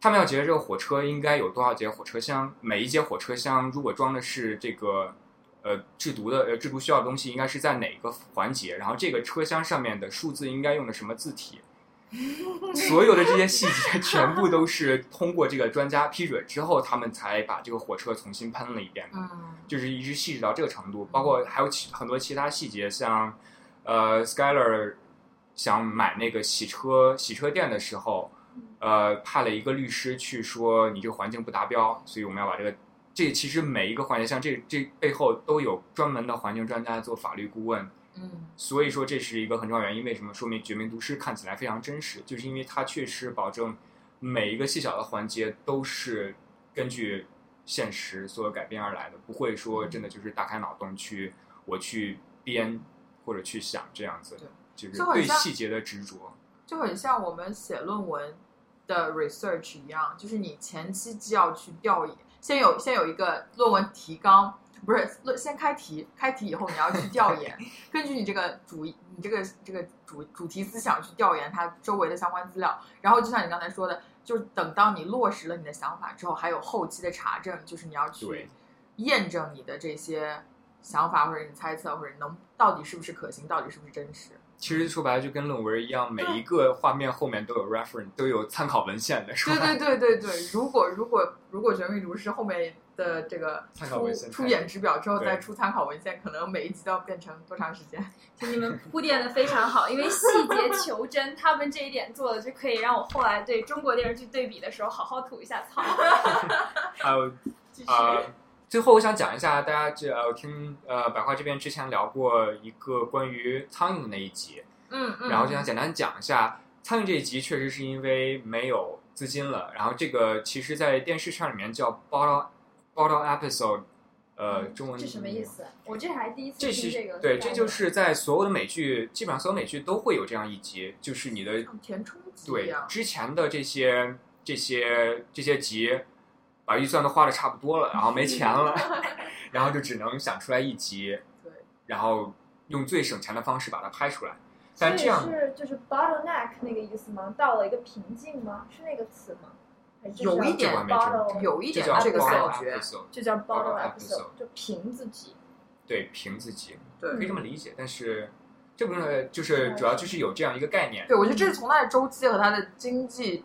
S4: 他们要觉得这个火车应该有多少节火车厢？每一节火车厢如果装的是这个呃制毒的呃制毒需要的东西，应该是在哪个环节？然后这个车厢上面的数字应该用的什么字体？所有的这些细节全部都是通过这个专家批准之后，他们才把这个火车重新喷了一遍，
S1: 嗯，
S4: 就是一直细致到这个程度。包括还有其很多其他细节，像呃，Skyler 想买那个洗车洗车店的时候，呃，派了一个律师去说你这个环境不达标，所以我们要把这个。这其实每一个环节，像这这背后都有专门的环境专家做法律顾问，
S1: 嗯，
S4: 所以说这是一个很重要原因。为什么说明《绝命毒师》看起来非常真实？就是因为它确实保证每一个细小的环节都是根据现实所改编而来的，不会说真的就是大开脑洞去我去编或者去想这样子
S1: 对，
S4: 就是对细节的执着。
S1: 就很像我们写论文的 research 一样，就是你前期既要去调研，先有先有一个论文提纲，不是先开题，开题以后你要去调研，根据你这个主你这个这个主主题思想去调研它周围的相关资料，然后就像你刚才说的，就是等到你落实了你的想法之后，还有后期的查证，就是你要去验证你的这些想法或者你猜测或者能到底是不是可行，到底是不是真实。
S4: 其实说白了就跟论文一样，每一个画面后面都有 reference，都有参考文献的。说
S1: 对对对对对，如果如果如果《绝命毒师》后面的这个出
S4: 参考文献
S1: 出演职表之后再出参考文献，可能每一集都要变成多长时间？
S3: 就你们铺垫的非常好，因为细节求真，他们这一点做的就可以让我后来对中国电视剧对比的时候好好吐一下槽。
S4: 还 有
S3: 继续
S4: 啊、最后我想讲一下，大家这呃我听呃百花这边之前聊过一个关于苍蝇的那一集，
S1: 嗯嗯
S4: 然后就想简单讲一下苍蝇这一集，确实是因为没有资金了，然后这个其实在电视圈里面叫 bottle bottle episode，呃，中文
S3: 这什么意？思？我这还第一次
S4: 这是
S3: 听这个。
S4: 对，这就是在所有的美剧，基本上所有美剧都会有这样一集，就是你的
S1: 像填充集一
S4: 对。之前的这些这些这些集，把预算都花的差不多了，然后没钱了，然后就只能想出来一集，
S1: 对，
S4: 然后用最省钱的方式把它拍出来。但这样
S3: 是就是 bottleneck 那个意思吗？到了一个瓶颈吗？是那个词吗？
S1: 有一点
S3: bottle
S1: 有一点这个
S4: bottle
S1: 感觉
S4: ，episode，
S3: 就叫 bottle
S4: bottle
S3: 就瓶子集。
S4: 对瓶子集
S1: 对
S4: 可以这么理解，但是这部分就是主要就是有这样一个概念。
S1: 对，我觉得这是从它的周期和它的经济、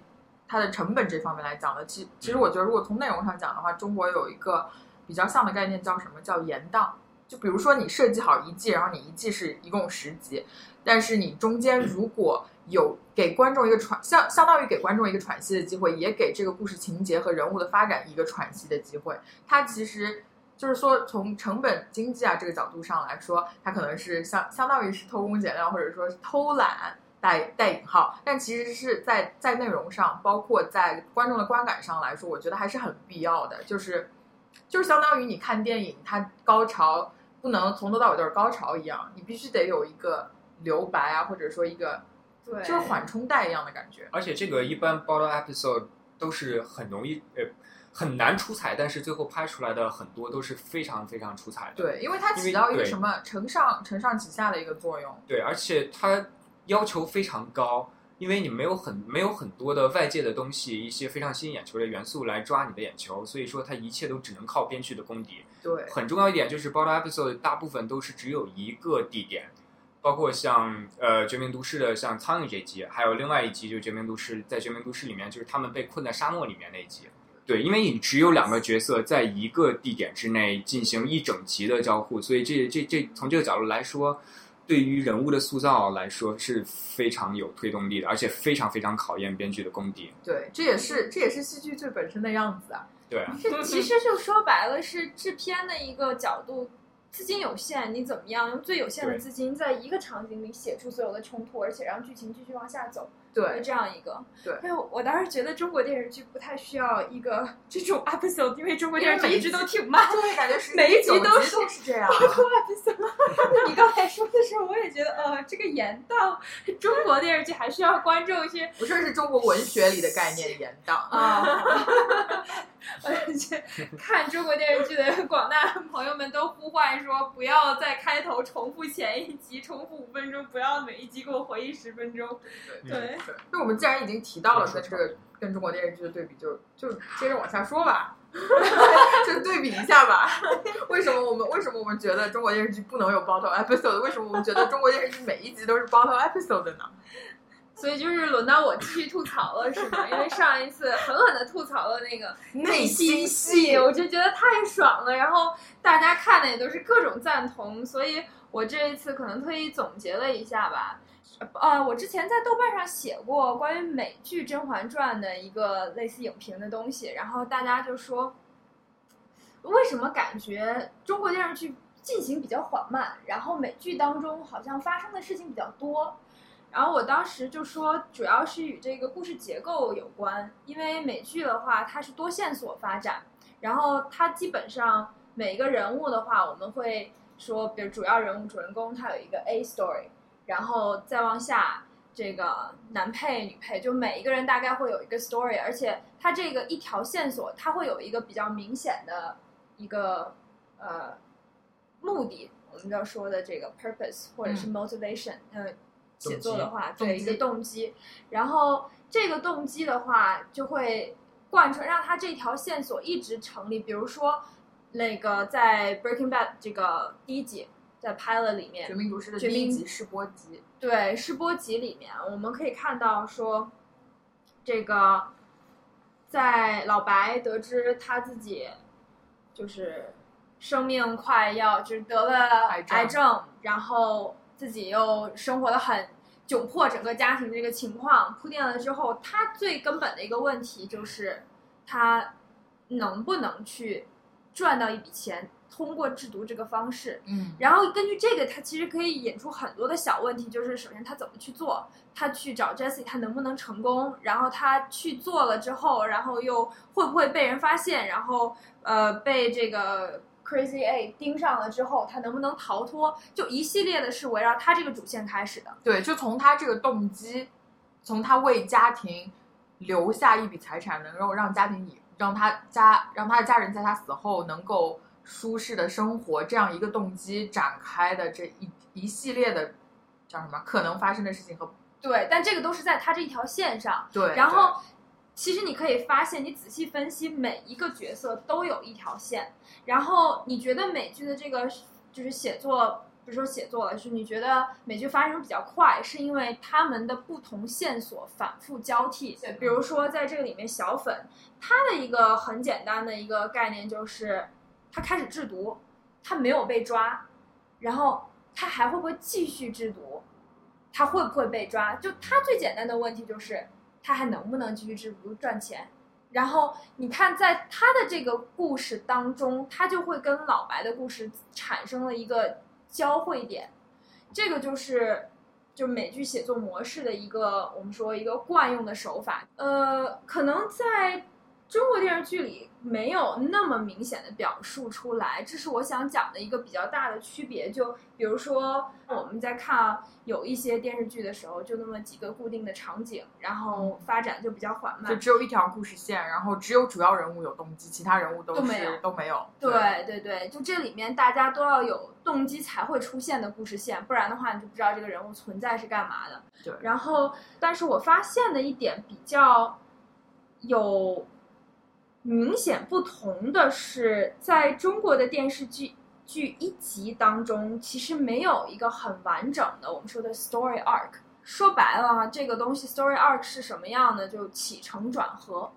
S1: 它的成本这方面来讲的。其其实我觉得，如果从内容上讲的话，中国有一个比较像的概念叫什么？叫延档。就比如说你设计好一季，然后你一季是一共十集，但是你中间如果有给观众一个喘，相相当于给观众一个喘息的机会，也给这个故事情节和人物的发展一个喘息的机会。它其实就是说，从成本经济啊这个角度上来说，它可能是相相当于是偷工减料，或者说是偷懒带带引号，但其实是在在内容上，包括在观众的观感上来说，我觉得还是很必要的。就是就是相当于你看电影，它高潮不能从头到尾都是高潮一样，你必须得有一个留白啊，或者说一个
S3: 对，
S1: 就是缓冲带一样的感觉。
S4: 而且这个一般 bottle episode 都是很容易呃很难出彩，但是最后拍出来的很多都是非常非常出彩的。
S1: 对，因为它起到一个什么承上承上启下的一个作用。
S4: 对，而且它要求非常高，因为你没有很没有很多的外界的东西，一些非常吸引眼球的元素来抓你的眼球，所以说它一切都只能靠编剧的功底。
S1: 对，
S4: 很重要一点就是 bottle episode 大部分都是只有一个地点，包括像呃《绝命毒师》的像苍蝇这集，还有另外一集就是《绝命毒师》在《绝命毒师》里面就是他们被困在沙漠里面那一集。对，因为你只有两个角色在一个地点之内进行一整集的交互，所以这这这从这个角度来说，对于人物的塑造来说是非常有推动力的，而且非常非常考验编剧的功底。
S1: 对，这也是这也是戏剧最本身的样子啊。
S4: 对啊，
S3: 这 其实就说白了是制片的一个角度，资金有限，你怎么样用最有限的资金，在一个场景里写出所有的冲突，而且让剧情继续往下走，
S1: 对
S3: 就，这样一个。
S1: 对
S3: 因为我当时觉得中国电视剧不太需要一个这种 episode，因为中国电视剧一直都挺慢。
S1: 就会感觉是
S3: 每一集都是
S1: 是这样。
S3: 你刚才说的时候，我也觉得，呃，这个延档，中国电视剧还需要观众去
S1: 不是是中国文学里的概念延档。
S3: 啊，看中国电视剧的广大朋友们都呼唤说，不要在开头重复前一集，重复五分钟，不要每一集给我回忆十分钟。对，
S1: 那我们既然已经提到了跟这个跟中国电视剧的对比，就就接着往下说吧，就对比一下吧。为什么我们为什么我们觉得中国电视剧不能有 bottle episode？为什么我们觉得中国电视剧每一集都是 bottle episode 呢？
S3: 所以就是轮到我继续吐槽了，是吗？因为上一次狠狠的吐槽了那个
S1: 内心
S3: 戏，
S1: 戏，
S3: 我就觉得太爽了。然后大家看的也都是各种赞同，所以我这一次可能特意总结了一下吧。呃，我之前在豆瓣上写过关于美剧《甄嬛传》的一个类似影评的东西，然后大家就说，为什么感觉中国电视剧进行比较缓慢，然后美剧当中好像发生的事情比较多？然后我当时就说，主要是与这个故事结构有关，因为美剧的话，它是多线索发展，然后它基本上每个人物的话，我们会说，比如主要人物、主人公，他有一个 A story，然后再往下，这个男配、女配，就每一个人大概会有一个 story，而且它这个一条线索，它会有一个比较明显的一个呃目的，我们要说的这个 purpose 或者是 motivation，嗯、呃，写作的话，对一个动机，然后这个动机的话就会贯穿，让他这条线索一直成立。比如说，那个在 Breaking Bad 这个第一集在 Pilot 里面，
S1: 绝命毒师的第一集试播集，
S3: 对试播集里面，我们可以看到说，这个在老白得知他自己就是生命快要就是得了
S1: 癌症
S3: 癌症，然后自己又生活的很窘迫，整个家庭这个情况铺垫了之后，他最根本的一个问题就是他能不能去赚到一笔钱，通过制毒这个方式。
S1: 嗯，
S3: 然后根据这个，他其实可以引出很多的小问题，就是首先他怎么去做，他去找 Jesse，他能不能成功？然后他去做了之后，然后又会不会被人发现？然后呃被这个 Crazy A 盯上了之后，他能不能逃脱？就一系列的是围绕他这个主线开始的。
S1: 对，就从他这个动机，从他为家庭留下一笔财产，能够让家庭以让他家让他的家人在他死后能够舒适的生活，这样一个动机展开的这一一系列的叫什么可能发生的事情和
S3: 对，但这个都是在他这一条线上。
S1: 对，
S3: 然后，其实你可以发现，你仔细分析每一个角色都有一条线。然后你觉得美剧的这个就是写作，不是说写作了，是你觉得美剧发生比较快，是因为他们的不同线索反复交替。比如说在这个里面，小粉他的一个很简单的一个概念就是，他开始制毒，他没有被抓，然后他还会不会继续制毒？他会不会被抓？就他最简单的问题就是，他还能不能继续制毒赚钱？然后你看，在他的这个故事当中，他就会跟老白的故事产生了一个交汇点，这个就是就美剧写作模式的一个我们说一个惯用的手法。呃，可能在中国电视剧里没有那么明显的表述出来，这是我想讲的一个比较大的区别。就比如说我们在看有一些电视剧的时候，就那么几个固定的场景，然后发展就比较缓慢
S1: 就。只有一条故事线，然后只有主要人物有动机，其他人物都是
S3: 都没有
S1: 都没有。
S3: 对对对，就这里面大家都要有动机才会出现的故事线，不然的话你就不知道这个人物存在是干嘛的。
S1: 对
S3: 然后，但是我发现的一点比较有明显不同的是，在中国的电视剧剧一集当中，其实没有一个很完整的我们说的 story arc。说白了啊，这个东西 story arc 是什么样的？就起承转合，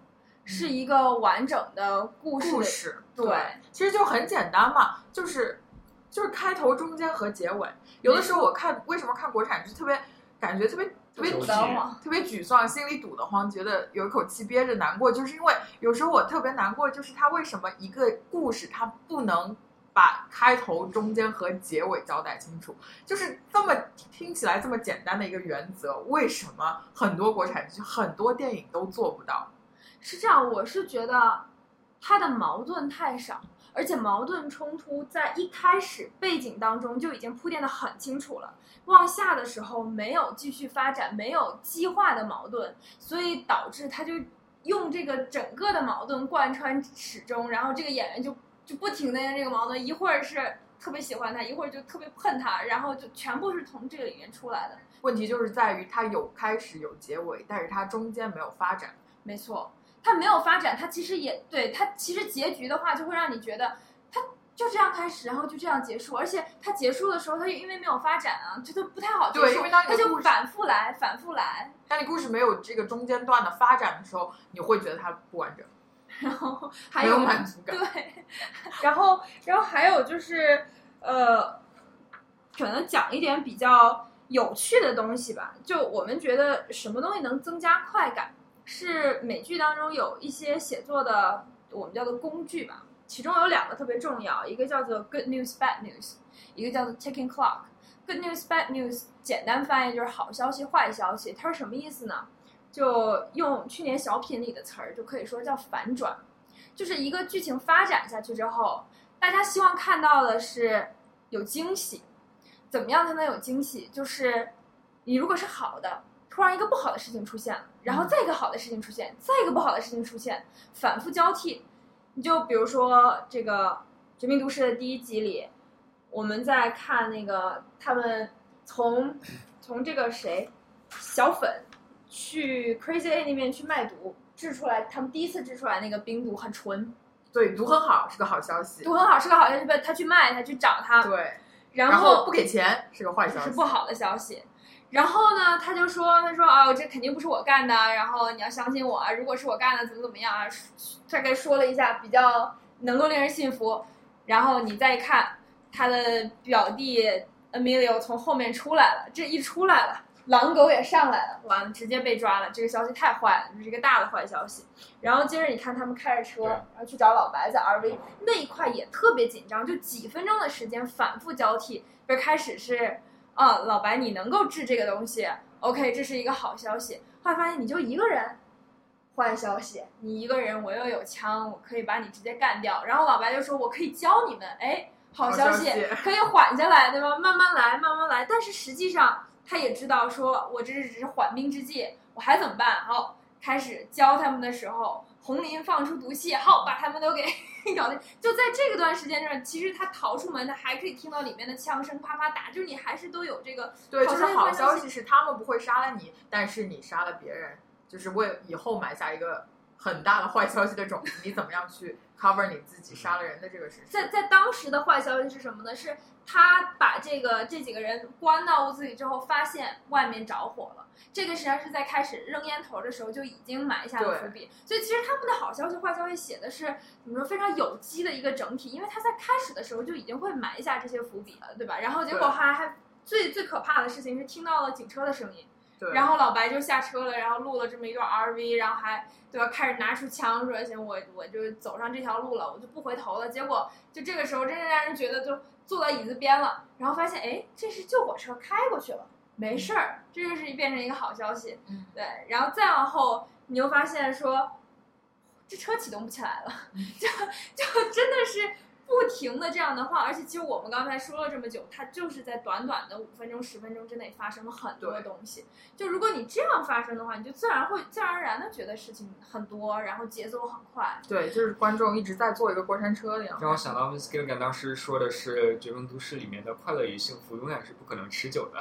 S3: 是一个完整的故事的
S1: 故事
S3: 对
S1: 其实就很简单嘛，就是就是开头、中间和结尾。有的时候我看为什么看国产剧特别感觉特别特别沮特别沮丧，心里堵得慌，觉得有一口气憋着难过，就是因为有时候我特别难过，就是他为什么一个故事他不能。把开头、中间和结尾交代清楚，就是这么听起来这么简单的一个原则，为什么很多国产剧、很多电影都做不到？
S3: 是这样，我是觉得他的矛盾太少，而且矛盾冲突在一开始背景当中就已经铺垫的很清楚了，往下的时候没有继续发展，没有激化的矛盾，所以导致他就用这个整个的矛盾贯穿始终，然后这个演员就就不停的这个矛盾，一会儿是特别喜欢他，一会儿就特别恨他，然后就全部是从这个里面出来的。
S1: 问题就是在于它有开始有结尾，但是它中间没有发展。
S3: 没错，它没有发展，它其实也对它其实结局的话，就会让你觉得它就这样开始，然后就这样结束，而且它结束的时候，它因为没有发展啊，觉得不太好结束，
S1: 对因为当你
S3: 它就反复来，反复来，
S1: 当你故事没有这个中间段的发展的时候，你会觉得它不完整，
S3: 然后 还
S1: 没有
S3: 有
S1: 满足感。
S3: 对，然后然后还有就是呃，可能讲一点比较有趣的东西吧。就我们觉得什么东西能增加快感，是美剧当中有一些写作的我们叫做工具吧。其中有两个特别重要，一个叫做 Good News Bad News，一个叫做 Ticking Clock。Good News Bad News 简单翻译就是好消息坏消息，它是什么意思呢？就用去年小品里的词儿，就可以说叫反转。就是一个剧情发展下去之后，大家希望看到的是有惊喜。怎么样才能有惊喜？就是你如果是好的，突然一个不好的事情出现了，然后再一个好的事情出现，再一个不好的事情出现，反复交替。你就比如说这个绝命毒师》的第一集里，我们在看那个他们从从这个谁小粉去 Crazy A 那边去卖毒，制出来他们第一次制出来那个冰毒很纯，
S1: 对，毒很好，是个好消息。
S3: 毒很好，是个好消息。他去卖，他去找他，
S1: 对，
S3: 然
S1: 后不给钱是个坏消息，
S3: 是不好的消息。然后呢，他就说：“他说啊，这肯定不是我干的，然后你要相信我啊，如果是我干的，怎么怎么样啊？”大概说了一下，比较能够令人信服。然后你再一看，他的表弟 Emilio 从后面出来了，这一出来了，狼狗也上来了，完了直接被抓了。这个消息太坏了，这是一个大的坏消息。然后接着你看他们开着车，然后去找老白在 RV 那一块也特别紧张，就几分钟的时间反复交替，不是开始是。啊，老白，你能够治这个东西，OK，这是一个好消息。后来发现你就一个人，坏消息，你一个人，我又有枪，我可以把你直接干掉。然后老白就说：“我可以教你们。”哎，好消息，可以缓下来，对吧？慢慢来，慢慢来。但是实际上他也知道，说我这是只是缓兵之计，我还怎么办？好，开始教他们的时候。红林放出毒气，好，把他们都给 搞定。就在这个段时间上，其实他逃出门，他还可以听到里面的枪声啪啪打，就是你还是都有这个。
S1: 对，就是好
S3: 消
S1: 息是他们不会杀了你，但是你杀了别人，就是为以后埋下一个很大的坏消息的种子。你怎么样去 cover 你自己杀了人的这个事情？
S3: 在在当时的坏消息是什么呢？是他把这个这几个人关到屋子里之后，发现外面着火了。这个实际上是在开始扔烟头的时候就已经埋下了伏笔，所以其实他们的好消息、坏消息写的是怎么说非常有机的一个整体，因为他在开始的时候就已经会埋下这些伏笔了，对吧？然后结果还还最最可怕的事情是听到了警车的声音，然后老白就下车了，然后录了这么一段 RV，然后还对吧开始拿出枪说行我我就走上这条路了，我就不回头了。结果就这个时候真正让人觉得就坐到椅子边了，然后发现哎这是救火车开过去了。没事儿，这就是变成一个好消息。对，然后再往后，你又发现说，这车启动不起来了，就就真的是不停的这样的话。而且其实我们刚才说了这么久，它就是在短短的五分钟、十分钟之内发生了很多东西。就如果你这样发生的话，你就自然会自然而然的觉得事情很多，然后节奏很快。
S1: 对，就是观众一直在坐一个过山车一样。
S4: 让我想到 Miss Gilligan 当时说的是《绝命都市》里面的快乐与幸福永远是不可能持久的。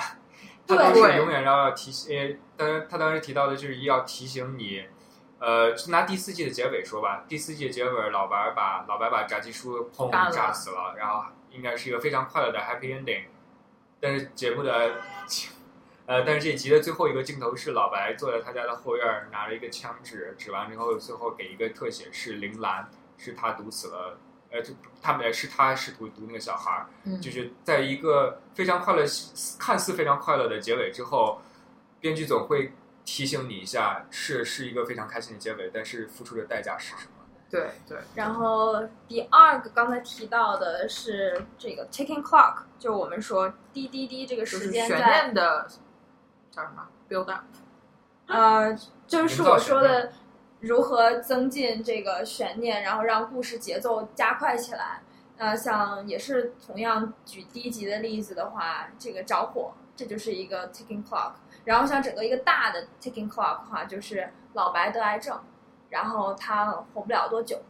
S4: 他当时永远要要提醒，当然他当时提到的就是要提醒你，呃，拿第四季的结尾说吧，第四季的结尾，老白把老白把炸鸡叔砰炸死了，然后应该是一个非常快乐的 happy ending。但是节目的，呃，但是这集的最后一个镜头是老白坐在他家的后院，拿了一个枪指，指完之后，最后给一个特写是铃兰，是他毒死了。呃，就他们是他试图毒那个小孩儿，就是在一个非常快乐、看似非常快乐的结尾之后，编剧总会提醒你一下，是是一个非常开心的结尾，但是付出的代价是什么？
S1: 对对。
S3: 然后第二个刚才提到的是这个 ticking clock，就是我们说滴滴滴这个时间
S1: 在的叫什么 build up，
S3: 呃，就是我说的。如何增进这个悬念，然后让故事节奏加快起来？呃，像也是同样举第一集的例子的话，这个着火，这就是一个 ticking clock。然后像整个一个大的 ticking clock 的话，就是老白得癌症，然后他活不了多久。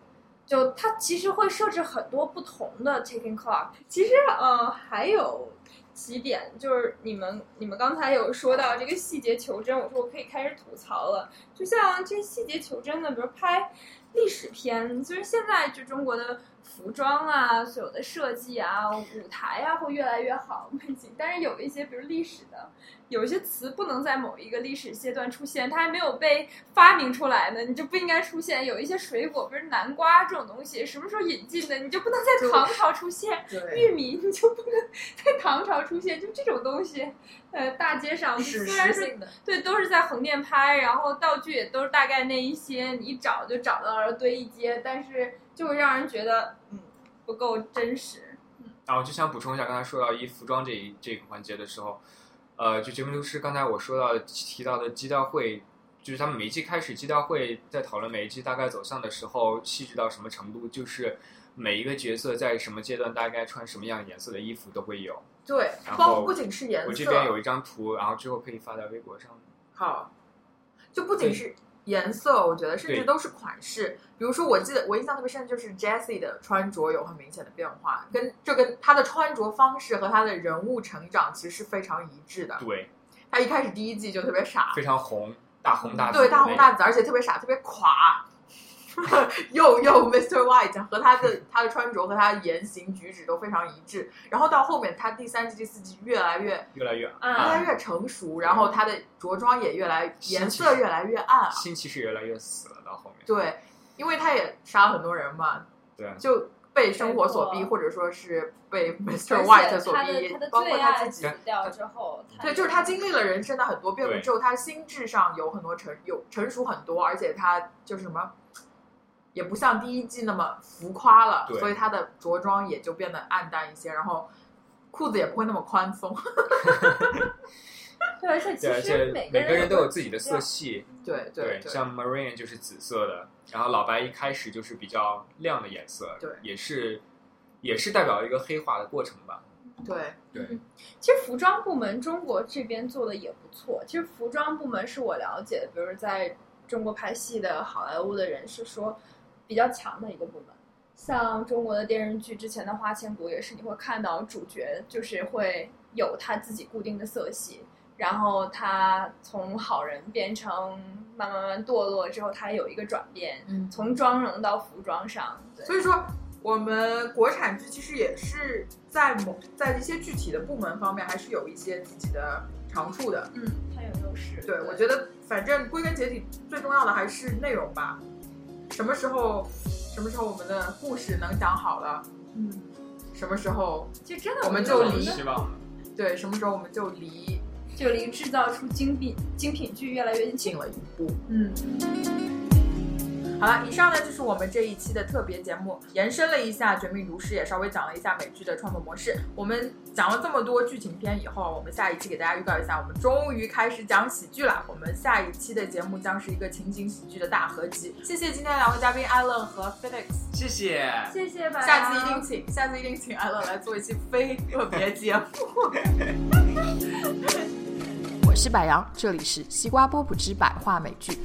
S3: 就他其实会设置很多不同的 ticking clock。其实呃还有。几点就是你们你们刚才有说到这个细节求真，我说我可以开始吐槽了。就像这细节求真的，比如拍历史片，就是现在就中国的服装啊，所有的设计啊，舞台啊会越来越好背景，但是有一些比如历史的。有一些词不能在某一个历史阶段出现，它还没有被发明出来呢，你就不应该出现。有一些水果，比如南瓜这种东西，什么时候引进的，你就不能在唐朝出现。玉米你就不能在唐朝出现，就这种东西，呃，大街上虽然是对，都是在横店拍，然后道具也都是大概那一些，你一找就找到了堆一街，但是就会让人觉得嗯不够真实。
S4: 嗯，然后就想补充一下，刚才说到一服装这一这个环节的时候。呃，就节目流失，刚才我说到提到的基调会，就是他们每一季开始基调会在讨论每一季大概走向的时候，细致到什么程度，就是每一个角色在什么阶段大概穿什么样颜色的衣服都会有。
S1: 对，
S4: 然后
S1: 不仅是颜色，
S4: 我这边有一张图，然后之后可以发在微博上。
S1: 好，就不仅是颜色，我觉得甚至都是款式。比如说，我记得我印象特别深，就是 Jessie 的穿着有很明显的变化，跟这跟她的穿着方式和她的人物成长其实是非常一致的。
S4: 对，
S1: 她一开始第一季就特别傻，
S4: 非常红，大红大紫，
S1: 对大红大紫，而且特别傻，特别垮。又又 Mr. White 和他的他的穿着和他的言行举止都非常一致，然后到后面他第三季、第四季越来越
S4: 越来越
S1: 越
S3: 啊
S1: 来越成熟，然后他的着装也越来颜色越来越暗啊。
S4: 心其实越来越死了，到后面。
S1: 对，因为他也杀了很多人嘛，
S4: 对，
S1: 就被生活所逼，或者说是被 Mr. White 所逼包括他自己
S3: 死。掉之后，
S1: 对，就是他经历了人生的很多变故之后，他心智上有很多成有成熟很多，而且他就是什么，也不像第一季那么浮夸了，
S4: 对
S1: 所以他的着装也就变得暗淡一些，然后裤子也不会那么宽松。
S3: 对，而且其
S4: 对，而且
S3: 实
S4: 每
S3: 个
S4: 个人都有自己
S3: 的
S4: 的色系，
S1: 对对对，
S4: 像 Marine 就是紫色的，然后老白一开始就是比较亮的颜色，
S1: 对
S4: 也是也是代表一个黑化的过程吧。
S1: 对
S4: 对，
S3: 其实服装部门中国这边做的也不错。其实服装部门是我了解的，比如在中国拍戏的好莱坞的人是说比较强的一个部门。像中国的电视剧之前的《花千骨》也是，你会看到主角就是会有他自己固定的色系，然后他从好人变成慢慢慢慢堕落之后，他有一个转变，
S1: 嗯，
S3: 从妆容到服装上。对
S1: 所以说。我们国产剧其实也是在某在一些具体的部门方面，还是有一些自己的长处的。
S3: 嗯，它有优势。
S1: 对，我觉得反正归根结底，最重要的还是内容吧。什么时候，什么时候我们的故事能讲好了，
S3: 嗯，
S1: 什么时候，
S3: 就真的
S1: 我们就离
S4: 希望
S1: 对，什么时候我们就离
S3: 就离制造出精品精品剧越来越近
S1: 近。了一步。
S3: 嗯，
S1: 好了，以上呢就是我们这一期的特别节目，延伸了一下《绝命毒师》，也稍微讲了一下美剧的创作模式。我们讲了这么多剧情片以后，我们下一期给大家预告一下，我们终于开始讲喜剧了。我们下一期的节目将是一个情景喜剧的大合集。谢谢今天两位嘉宾艾伦和 Felix，
S4: 谢谢。
S3: 谢谢吧。
S1: 下次一定请，下次一定请艾伦来做一期非特别节目。我是百杨，这里是西瓜波普之百话美剧。